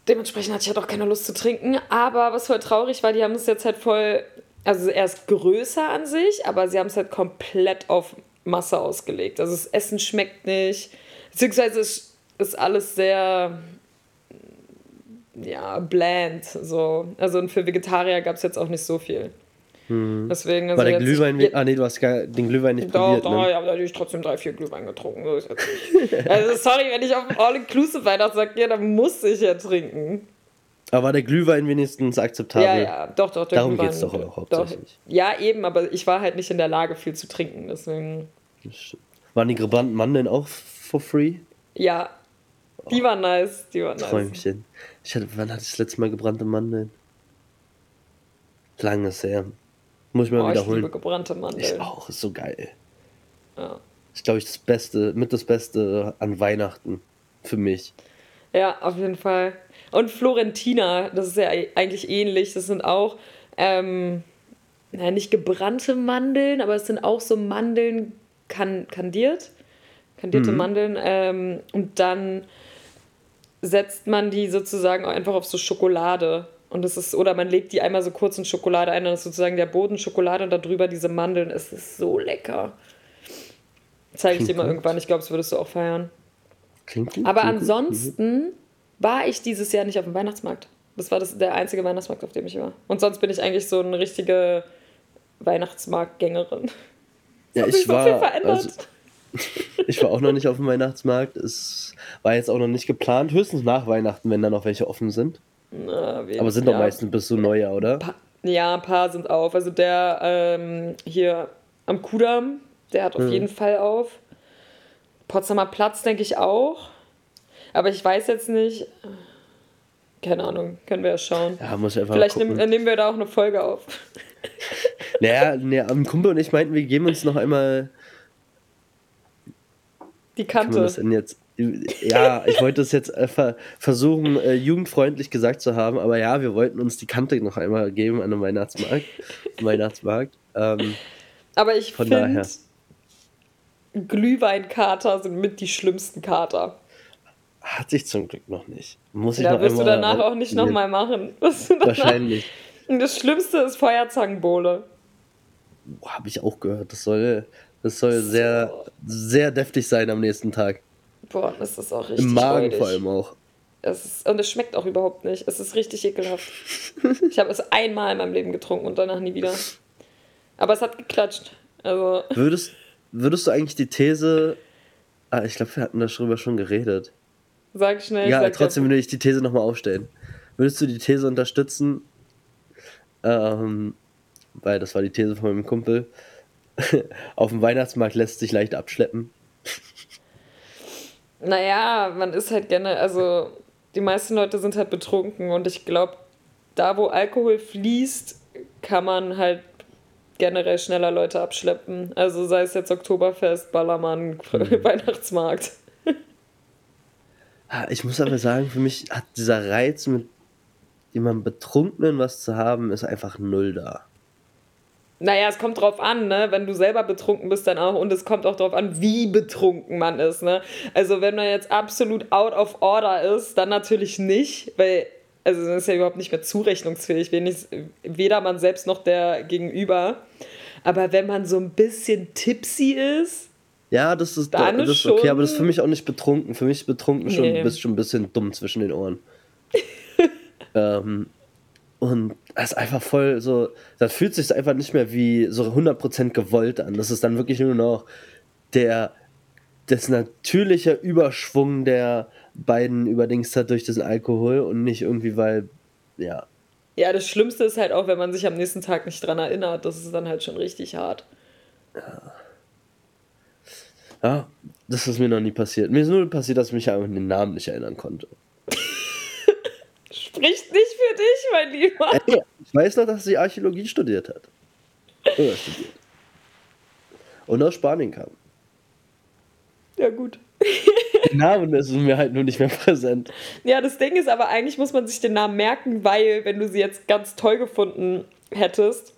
A: Dementsprechend hatte ich halt auch keine Lust zu trinken. Aber was voll traurig war, die haben es jetzt halt voll, also er ist größer an sich, aber sie haben es halt komplett auf Masse ausgelegt. Also das Essen schmeckt nicht, beziehungsweise es ist alles sehr ja, bland. So. Also für Vegetarier gab es jetzt auch nicht so viel. Hm. Deswegen, also War der Glühwein, ich, ah nee, du hast gar den Glühwein nicht doch, probiert, doch, ne? ich habe natürlich trotzdem drei, vier Glühwein getrunken. So *laughs* also sorry, wenn ich auf All-Inclusive Weihnachtsmarkt gehe, dann muss ich ja trinken.
B: Aber war der Glühwein wenigstens akzeptabel? Ja, ja, doch, doch. Der
A: Darum geht es doch auch hauptsächlich. Doch, ja, eben, aber ich war halt nicht in der Lage, viel zu trinken, deswegen...
B: Waren die gebrannten Mandeln auch for free?
A: Ja, die oh. waren nice, die waren
B: nice. Träumchen. Ich hatte, wann hatte ich das letzte Mal gebrannte Mandeln? Langes her. Muss ich mal oh, wiederholen. Ich liebe gebrannte Mandeln. Ich auch, ist so geil. Ja. Ist, glaube ich, das Beste, mit das Beste an Weihnachten für mich.
A: Ja, auf jeden Fall. Und Florentina, das ist ja eigentlich ähnlich. Das sind auch, ähm, naja, nicht gebrannte Mandeln, aber es sind auch so Mandeln kan kandiert. Kandierte mhm. Mandeln. Ähm, und dann setzt man die sozusagen einfach auf so Schokolade. Und das ist, oder man legt die einmal so kurz in Schokolade ein, dann ist sozusagen der Boden Schokolade und darüber diese Mandeln. Es ist so lecker. Zeige ich dir mal irgendwann. Ich glaube, das würdest du auch feiern. Klingt gut. Aber ansonsten war ich dieses Jahr nicht auf dem Weihnachtsmarkt. Das war das, der einzige Weihnachtsmarkt, auf dem ich war. Und sonst bin ich eigentlich so eine richtige Weihnachtsmarktgängerin. Ja, ich
B: so war. Also, *laughs* ich war auch noch nicht auf dem Weihnachtsmarkt. Es war jetzt auch noch nicht geplant. Höchstens nach Weihnachten, wenn da noch welche offen sind. Na, Aber sind doch ja. meistens bis zu Neujahr, oder?
A: Pa ja, ein paar sind auf. Also der ähm, hier am Kudamm, der hat auf hm. jeden Fall auf. Potsdamer Platz denke ich auch. Aber ich weiß jetzt nicht. Keine Ahnung, können wir ja schauen. Ja, muss einfach Vielleicht nehmen, nehmen wir da auch eine Folge auf. *laughs*
B: Naja, naja, am Kumpel und ich meinten, wir geben uns noch einmal
A: die Kante. das
B: denn jetzt? Ja, ich wollte es jetzt einfach versuchen, äh, jugendfreundlich gesagt zu haben, aber ja, wir wollten uns die Kante noch einmal geben an einem Weihnachtsmarkt. *laughs* Weihnachtsmarkt. Ähm,
A: aber ich finde, Glühweinkater sind mit die schlimmsten Kater.
B: Hat sich zum Glück noch nicht. Muss ich
A: ja, noch wirst du danach auch nicht nochmal machen. Wahrscheinlich. Und das Schlimmste ist Feuerzangenbowle.
B: Habe ich auch gehört. Das soll das soll so. sehr, sehr deftig sein am nächsten Tag.
A: Boah, das ist auch richtig.
B: Im Magen freudig. vor allem auch.
A: Es ist, und es schmeckt auch überhaupt nicht. Es ist richtig ekelhaft. ich habe es einmal in meinem Leben getrunken und danach nie wieder. Aber es hat geklatscht. Also.
B: Würdest, würdest du eigentlich die These. Ah, ich glaube, wir hatten darüber schon geredet. Sag schnell. Ja, sag trotzdem will ich die These nochmal aufstellen. Würdest du die These unterstützen? Ähm, weil das war die These von meinem Kumpel *laughs* auf dem Weihnachtsmarkt lässt sich leicht abschleppen.
A: Naja, man ist halt gerne, also die meisten Leute sind halt betrunken und ich glaube, da wo Alkohol fließt, kann man halt generell schneller Leute abschleppen. Also sei es jetzt Oktoberfest, Ballermann, *laughs* mhm. Weihnachtsmarkt.
B: Ah, ich muss aber sagen, für mich hat dieser Reiz, mit jemandem Betrunkenen was zu haben, ist einfach null da.
A: Naja, es kommt drauf an, ne? Wenn du selber betrunken bist, dann auch. Und es kommt auch drauf an, wie betrunken man ist, ne? Also, wenn man jetzt absolut out of order ist, dann natürlich nicht, weil, also, das ist ja überhaupt nicht mehr zurechnungsfähig, wenig, weder man selbst noch der Gegenüber. Aber wenn man so ein bisschen tipsy ist,
B: ja, das ist, dann das ist okay, aber das ist für mich auch nicht betrunken. Für mich ist betrunken schon, nee. bist schon ein bisschen dumm zwischen den Ohren. *laughs* ähm, und das ist einfach voll so, das fühlt sich einfach nicht mehr wie so 100% gewollt an. Das ist dann wirklich nur noch der, das natürliche Überschwung der beiden überdings hat durch diesen Alkohol und nicht irgendwie, weil, ja.
A: Ja, das Schlimmste ist halt auch, wenn man sich am nächsten Tag nicht dran erinnert. Das ist dann halt schon richtig hart.
B: Ja. Ja, Das ist mir noch nie passiert. Mir ist nur passiert, dass ich mich einfach an den Namen nicht erinnern konnte. *laughs*
A: Spricht nicht für dich, mein Lieber.
B: Ey, ich weiß noch, dass sie Archäologie studiert hat. Oder studiert. Und aus Spanien kam.
A: Ja, gut.
B: Der Name ist mir halt nur nicht mehr präsent.
A: Ja, das Ding ist aber, eigentlich muss man sich den Namen merken, weil, wenn du sie jetzt ganz toll gefunden hättest,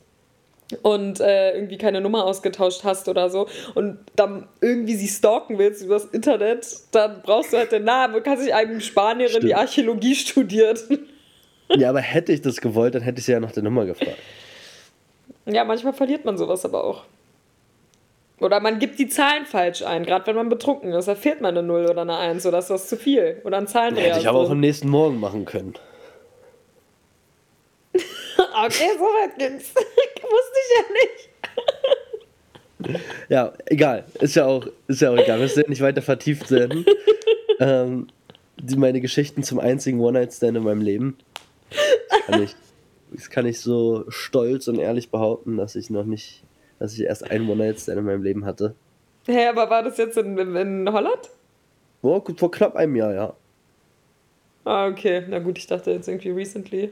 A: und äh, irgendwie keine Nummer ausgetauscht hast oder so und dann irgendwie sie stalken willst übers Internet, dann brauchst du halt den Namen und kannst dich einem Spanierin, Stimmt. die Archäologie studiert. *laughs*
B: Ja, aber hätte ich das gewollt, dann hätte ich sie ja nach der Nummer gefragt.
A: Ja, manchmal verliert man sowas aber auch. Oder man gibt die Zahlen falsch ein, gerade wenn man betrunken ist. Da fehlt man eine 0 oder eine 1 oder ist das zu viel. Oder ein Zahlendreher.
B: Hätte ich aber auch am nächsten Morgen machen können.
A: Okay, so weit ging's. *laughs* Wusste ich
B: ja nicht. ja, egal. Ist ja auch, ist ja auch egal. Wir sind nicht weiter vertieft werden. *laughs* ähm, die, meine Geschichten zum einzigen One-Night-Stand in meinem Leben. Das kann, ich, das kann ich so stolz und ehrlich behaupten, dass ich noch nicht, dass ich erst einen One-Night-Stand in meinem Leben hatte.
A: Hä, hey, aber war das jetzt in, in, in Holland?
B: Vor, vor knapp einem Jahr, ja.
A: Ah, okay. Na gut, ich dachte jetzt irgendwie recently.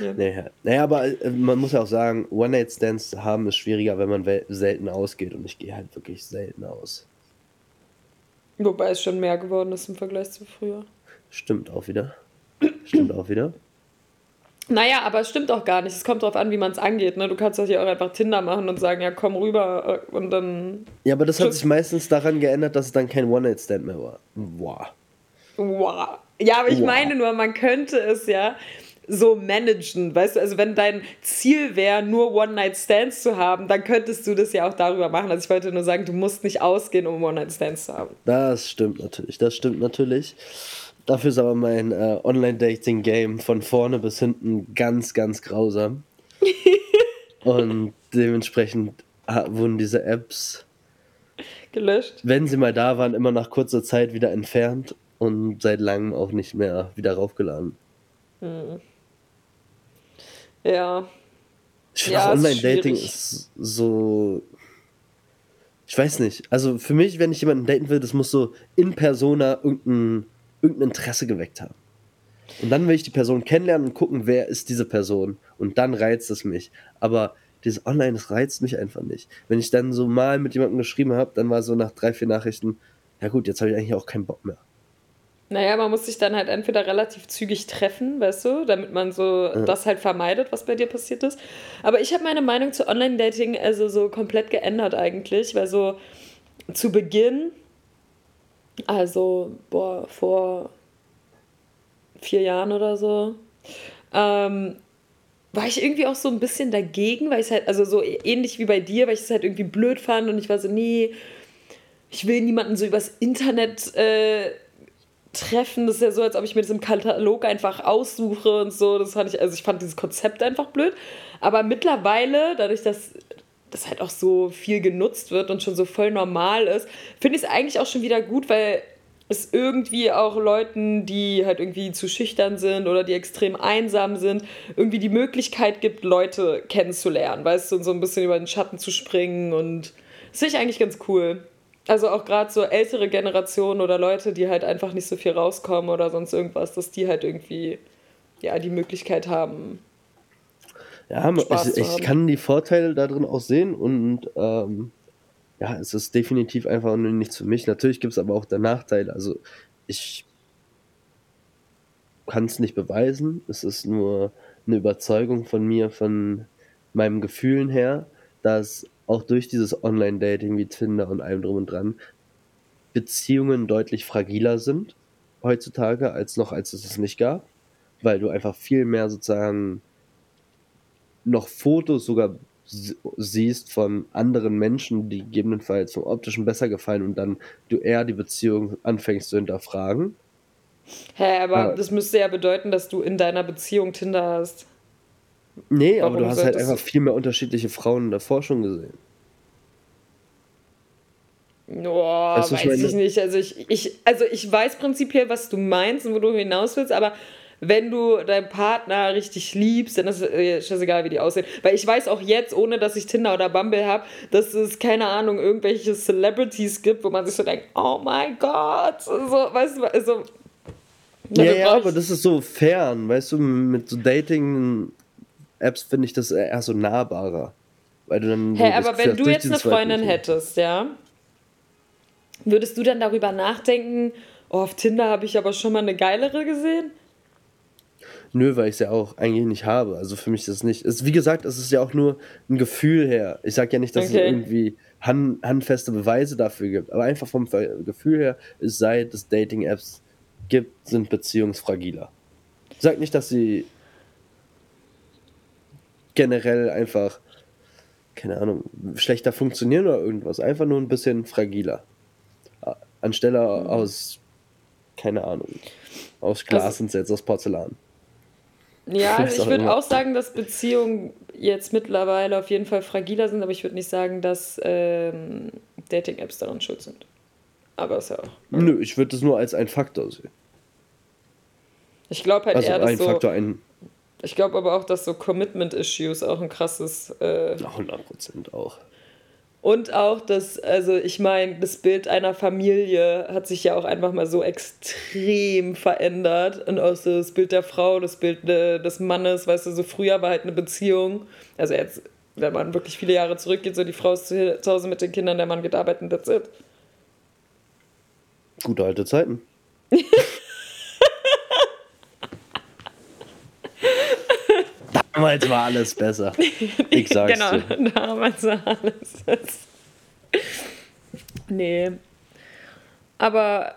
B: Ja. Naja, naja, aber äh, man muss ja auch sagen, One-Night-Stands haben ist schwieriger, wenn man selten ausgeht und ich gehe halt wirklich selten aus.
A: Wobei es schon mehr geworden ist im Vergleich zu früher.
B: Stimmt auch wieder. Stimmt auch wieder.
A: Naja, aber es stimmt auch gar nicht. Es kommt darauf an, wie man es angeht. Ne? Du kannst doch hier auch einfach Tinder machen und sagen, ja, komm rüber äh, und dann.
B: Ja, aber das hat sich meistens daran geändert, dass es dann kein One-Night-Stand mehr war. Wow.
A: Wow. Ja, aber ich wow. meine nur, man könnte es ja so managen, weißt du, also wenn dein Ziel wäre, nur One-Night-Stands zu haben, dann könntest du das ja auch darüber machen. Also ich wollte nur sagen, du musst nicht ausgehen, um One-Night-Stands zu haben.
B: Das stimmt natürlich, das stimmt natürlich. Dafür ist aber mein äh, Online-Dating-Game von vorne bis hinten ganz, ganz grausam. *laughs* Und dementsprechend wurden diese Apps
A: gelöscht.
B: Wenn sie mal da waren, immer nach kurzer Zeit wieder entfernt und seit langem auch nicht mehr wieder raufgeladen. Hm.
A: Ja.
B: Ich finde ja, Online-Dating ist so. Ich weiß nicht. Also für mich, wenn ich jemanden daten will, das muss so in Persona irgendein, irgendein Interesse geweckt haben. Und dann will ich die Person kennenlernen und gucken, wer ist diese Person. Und dann reizt es mich. Aber dieses Online, das reizt mich einfach nicht. Wenn ich dann so mal mit jemandem geschrieben habe, dann war so nach drei, vier Nachrichten, ja gut, jetzt habe ich eigentlich auch keinen Bock mehr.
A: Naja, man muss sich dann halt entweder relativ zügig treffen, weißt du, damit man so ja. das halt vermeidet, was bei dir passiert ist. Aber ich habe meine Meinung zu Online-Dating also so komplett geändert eigentlich, weil so zu Beginn, also boah, vor vier Jahren oder so, ähm, war ich irgendwie auch so ein bisschen dagegen, weil ich es halt, also so ähnlich wie bei dir, weil ich es halt irgendwie blöd fand und ich war so, nee, ich will niemanden so übers Internet äh, treffen. Das ist ja so, als ob ich mir das im Katalog einfach aussuche und so. Das fand ich, also ich fand dieses Konzept einfach blöd. Aber mittlerweile, dadurch, dass das halt auch so viel genutzt wird und schon so voll normal ist, finde ich es eigentlich auch schon wieder gut, weil es irgendwie auch Leuten, die halt irgendwie zu schüchtern sind oder die extrem einsam sind, irgendwie die Möglichkeit gibt, Leute kennenzulernen, weißt du, und so ein bisschen über den Schatten zu springen und das finde ich eigentlich ganz cool. Also auch gerade so ältere Generationen oder Leute, die halt einfach nicht so viel rauskommen oder sonst irgendwas, dass die halt irgendwie ja die Möglichkeit haben.
B: Ja, ich, ich kann die Vorteile darin auch sehen und ähm, ja, es ist definitiv einfach nur nichts für mich. Natürlich gibt es aber auch der Nachteil. Also ich kann es nicht beweisen. Es ist nur eine Überzeugung von mir, von meinem Gefühlen her, dass auch durch dieses Online-Dating wie Tinder und allem drum und dran Beziehungen deutlich fragiler sind heutzutage als noch, als es es nicht gab, weil du einfach viel mehr sozusagen noch Fotos sogar siehst von anderen Menschen, die gegebenenfalls vom optischen besser gefallen und dann du eher die Beziehung anfängst zu hinterfragen.
A: Hä, aber ja. das müsste ja bedeuten, dass du in deiner Beziehung Tinder hast.
B: Nee, Warum aber du hast halt einfach viel mehr unterschiedliche Frauen in der Forschung gesehen.
A: Boah, weißt weiß ich nicht. Also ich, ich, also ich weiß prinzipiell, was du meinst und wo du hinaus willst, aber wenn du deinen Partner richtig liebst, dann ist es äh, scheißegal, wie die aussehen. Weil ich weiß auch jetzt, ohne dass ich Tinder oder Bumble habe, dass es, keine Ahnung, irgendwelche Celebrities gibt, wo man sich so denkt, oh mein Gott, so, weißt du, also.
B: Ja, ja, aber das ist so fern, weißt du, mit so Dating-Apps finde ich das eher so nahbarer. Weil du dann.
A: Hey, aber wenn du jetzt eine Freundin hättest, ja, würdest du dann darüber nachdenken, oh, auf Tinder habe ich aber schon mal eine geilere gesehen?
B: Nö, weil ich es ja auch eigentlich nicht habe. Also für mich ist es nicht. Es, wie gesagt, es ist ja auch nur ein Gefühl her. Ich sage ja nicht, dass okay. es irgendwie hand, handfeste Beweise dafür gibt. Aber einfach vom Gefühl her, es seit es Dating-Apps gibt, sind Beziehungsfragiler. Ich sage nicht, dass sie generell einfach, keine Ahnung, schlechter funktionieren oder irgendwas. Einfach nur ein bisschen fragiler. Anstelle mhm. aus, keine Ahnung, aus Glas also, und jetzt aus Porzellan.
A: Ja, *laughs* also ich würde auch sagen, dass Beziehungen jetzt mittlerweile auf jeden Fall fragiler sind, aber ich würde nicht sagen, dass ähm, Dating-Apps daran schuld sind. Aber ist ja auch.
B: Nö, ich würde das nur als ein Faktor sehen.
A: Ich glaube halt also eher, dass ein so, Faktor, ein Ich glaube aber auch, dass so Commitment-Issues auch ein krasses. Äh,
B: 100% auch.
A: Und auch das, also ich meine, das Bild einer Familie hat sich ja auch einfach mal so extrem verändert. Und auch so das Bild der Frau, das Bild des Mannes, weißt du, so früher war halt eine Beziehung. Also jetzt, wenn man wirklich viele Jahre zurückgeht, so die Frau ist zu Hause mit den Kindern, der Mann geht arbeiten, that's it.
B: Gute alte Zeiten. *laughs* Damals war alles besser. *laughs* Ich sag's genau, dir. damals war alles
A: besser. Nee. Aber.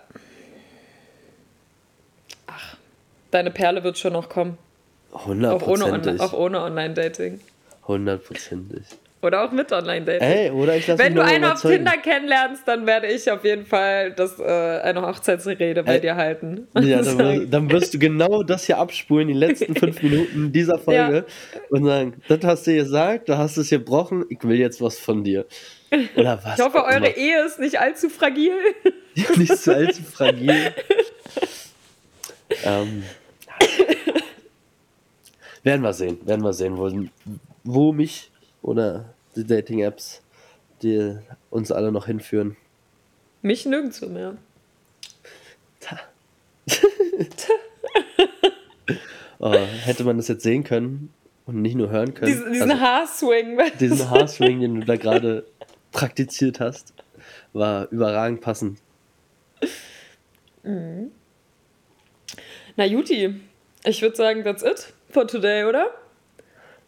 A: Ach, deine Perle wird schon noch kommen. Hundertprozentig. Auch ohne, ohne Online-Dating.
B: Hundertprozentig.
A: Oder auch mit Online-Dating. Ey, oder ich lasse Wenn du einen auf Tinder kennenlernst, dann werde ich auf jeden Fall das, äh, eine Hochzeitsrede bei Ey, dir halten.
B: Ja, dann, *laughs* dann, wirst du genau das hier abspulen, die letzten fünf *laughs* Minuten dieser Folge ja. und sagen, das hast du gesagt, du hast es gebrochen, ich will jetzt was von dir.
A: Oder was? Ich hoffe, eure Ehe ist nicht allzu fragil. *laughs*
B: nicht so allzu fragil. ähm, werden wir sehen, werden wir sehen, wo, wo mich oder die Dating-Apps, die uns alle noch hinführen.
A: Mich nirgendwo mehr. Ta. *laughs*
B: oh, hätte man das jetzt sehen können und nicht nur hören können.
A: Diesen, diesen also, Haarswing.
B: Diesen Haarswing, den du da gerade praktiziert hast, war überragend passend.
A: Mhm. Na Juti, ich würde sagen, that's it for today, oder?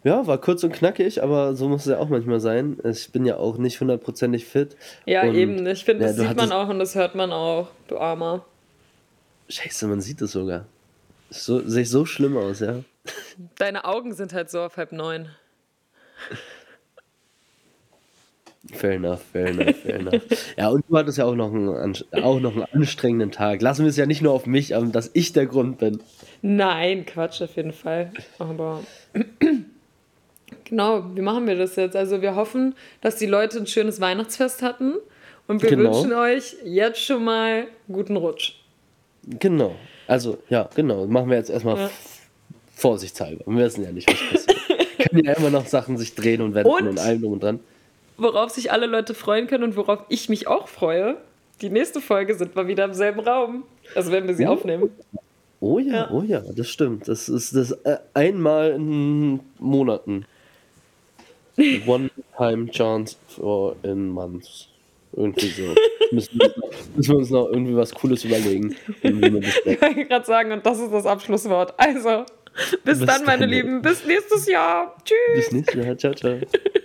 B: Ja, war kurz und knackig, aber so muss es ja auch manchmal sein. Ich bin ja auch nicht hundertprozentig fit.
A: Ja, eben. Ich finde, ja, das sieht man auch und das hört man auch, du Armer.
B: Scheiße, man sieht es sogar. So, sehe ich so schlimm aus, ja.
A: Deine Augen sind halt so auf halb neun.
B: Fair enough, fair enough, fair enough. Ja, und du hattest ja auch noch, einen, auch noch einen anstrengenden Tag. Lassen wir es ja nicht nur auf mich, dass ich der Grund bin.
A: Nein, Quatsch auf jeden Fall. Aber Genau, wie machen wir das jetzt? Also wir hoffen, dass die Leute ein schönes Weihnachtsfest hatten und wir genau. wünschen euch jetzt schon mal guten Rutsch.
B: Genau. Also ja, genau. Machen wir jetzt erstmal ja. vorsichtshalber. Wir wissen ja nicht, was passiert. *laughs* können ja immer noch Sachen sich drehen und wenden und, und allem drum und dran.
A: Worauf sich alle Leute freuen können und worauf ich mich auch freue, die nächste Folge sind wir wieder im selben Raum. Also wenn wir sie oh. aufnehmen.
B: Oh ja, ja, oh ja, das stimmt. Das ist das äh, einmal in Monaten. *laughs* One-time chance for in months. Irgendwie so. müssen, wir, müssen wir uns noch irgendwie was Cooles überlegen. ich
A: wollte gerade sagen, und das ist das Abschlusswort. Also, bis, bis dann, meine dann. Lieben. Bis nächstes Jahr. Tschüss. Bis nächstes Jahr. Ciao, ciao. *laughs*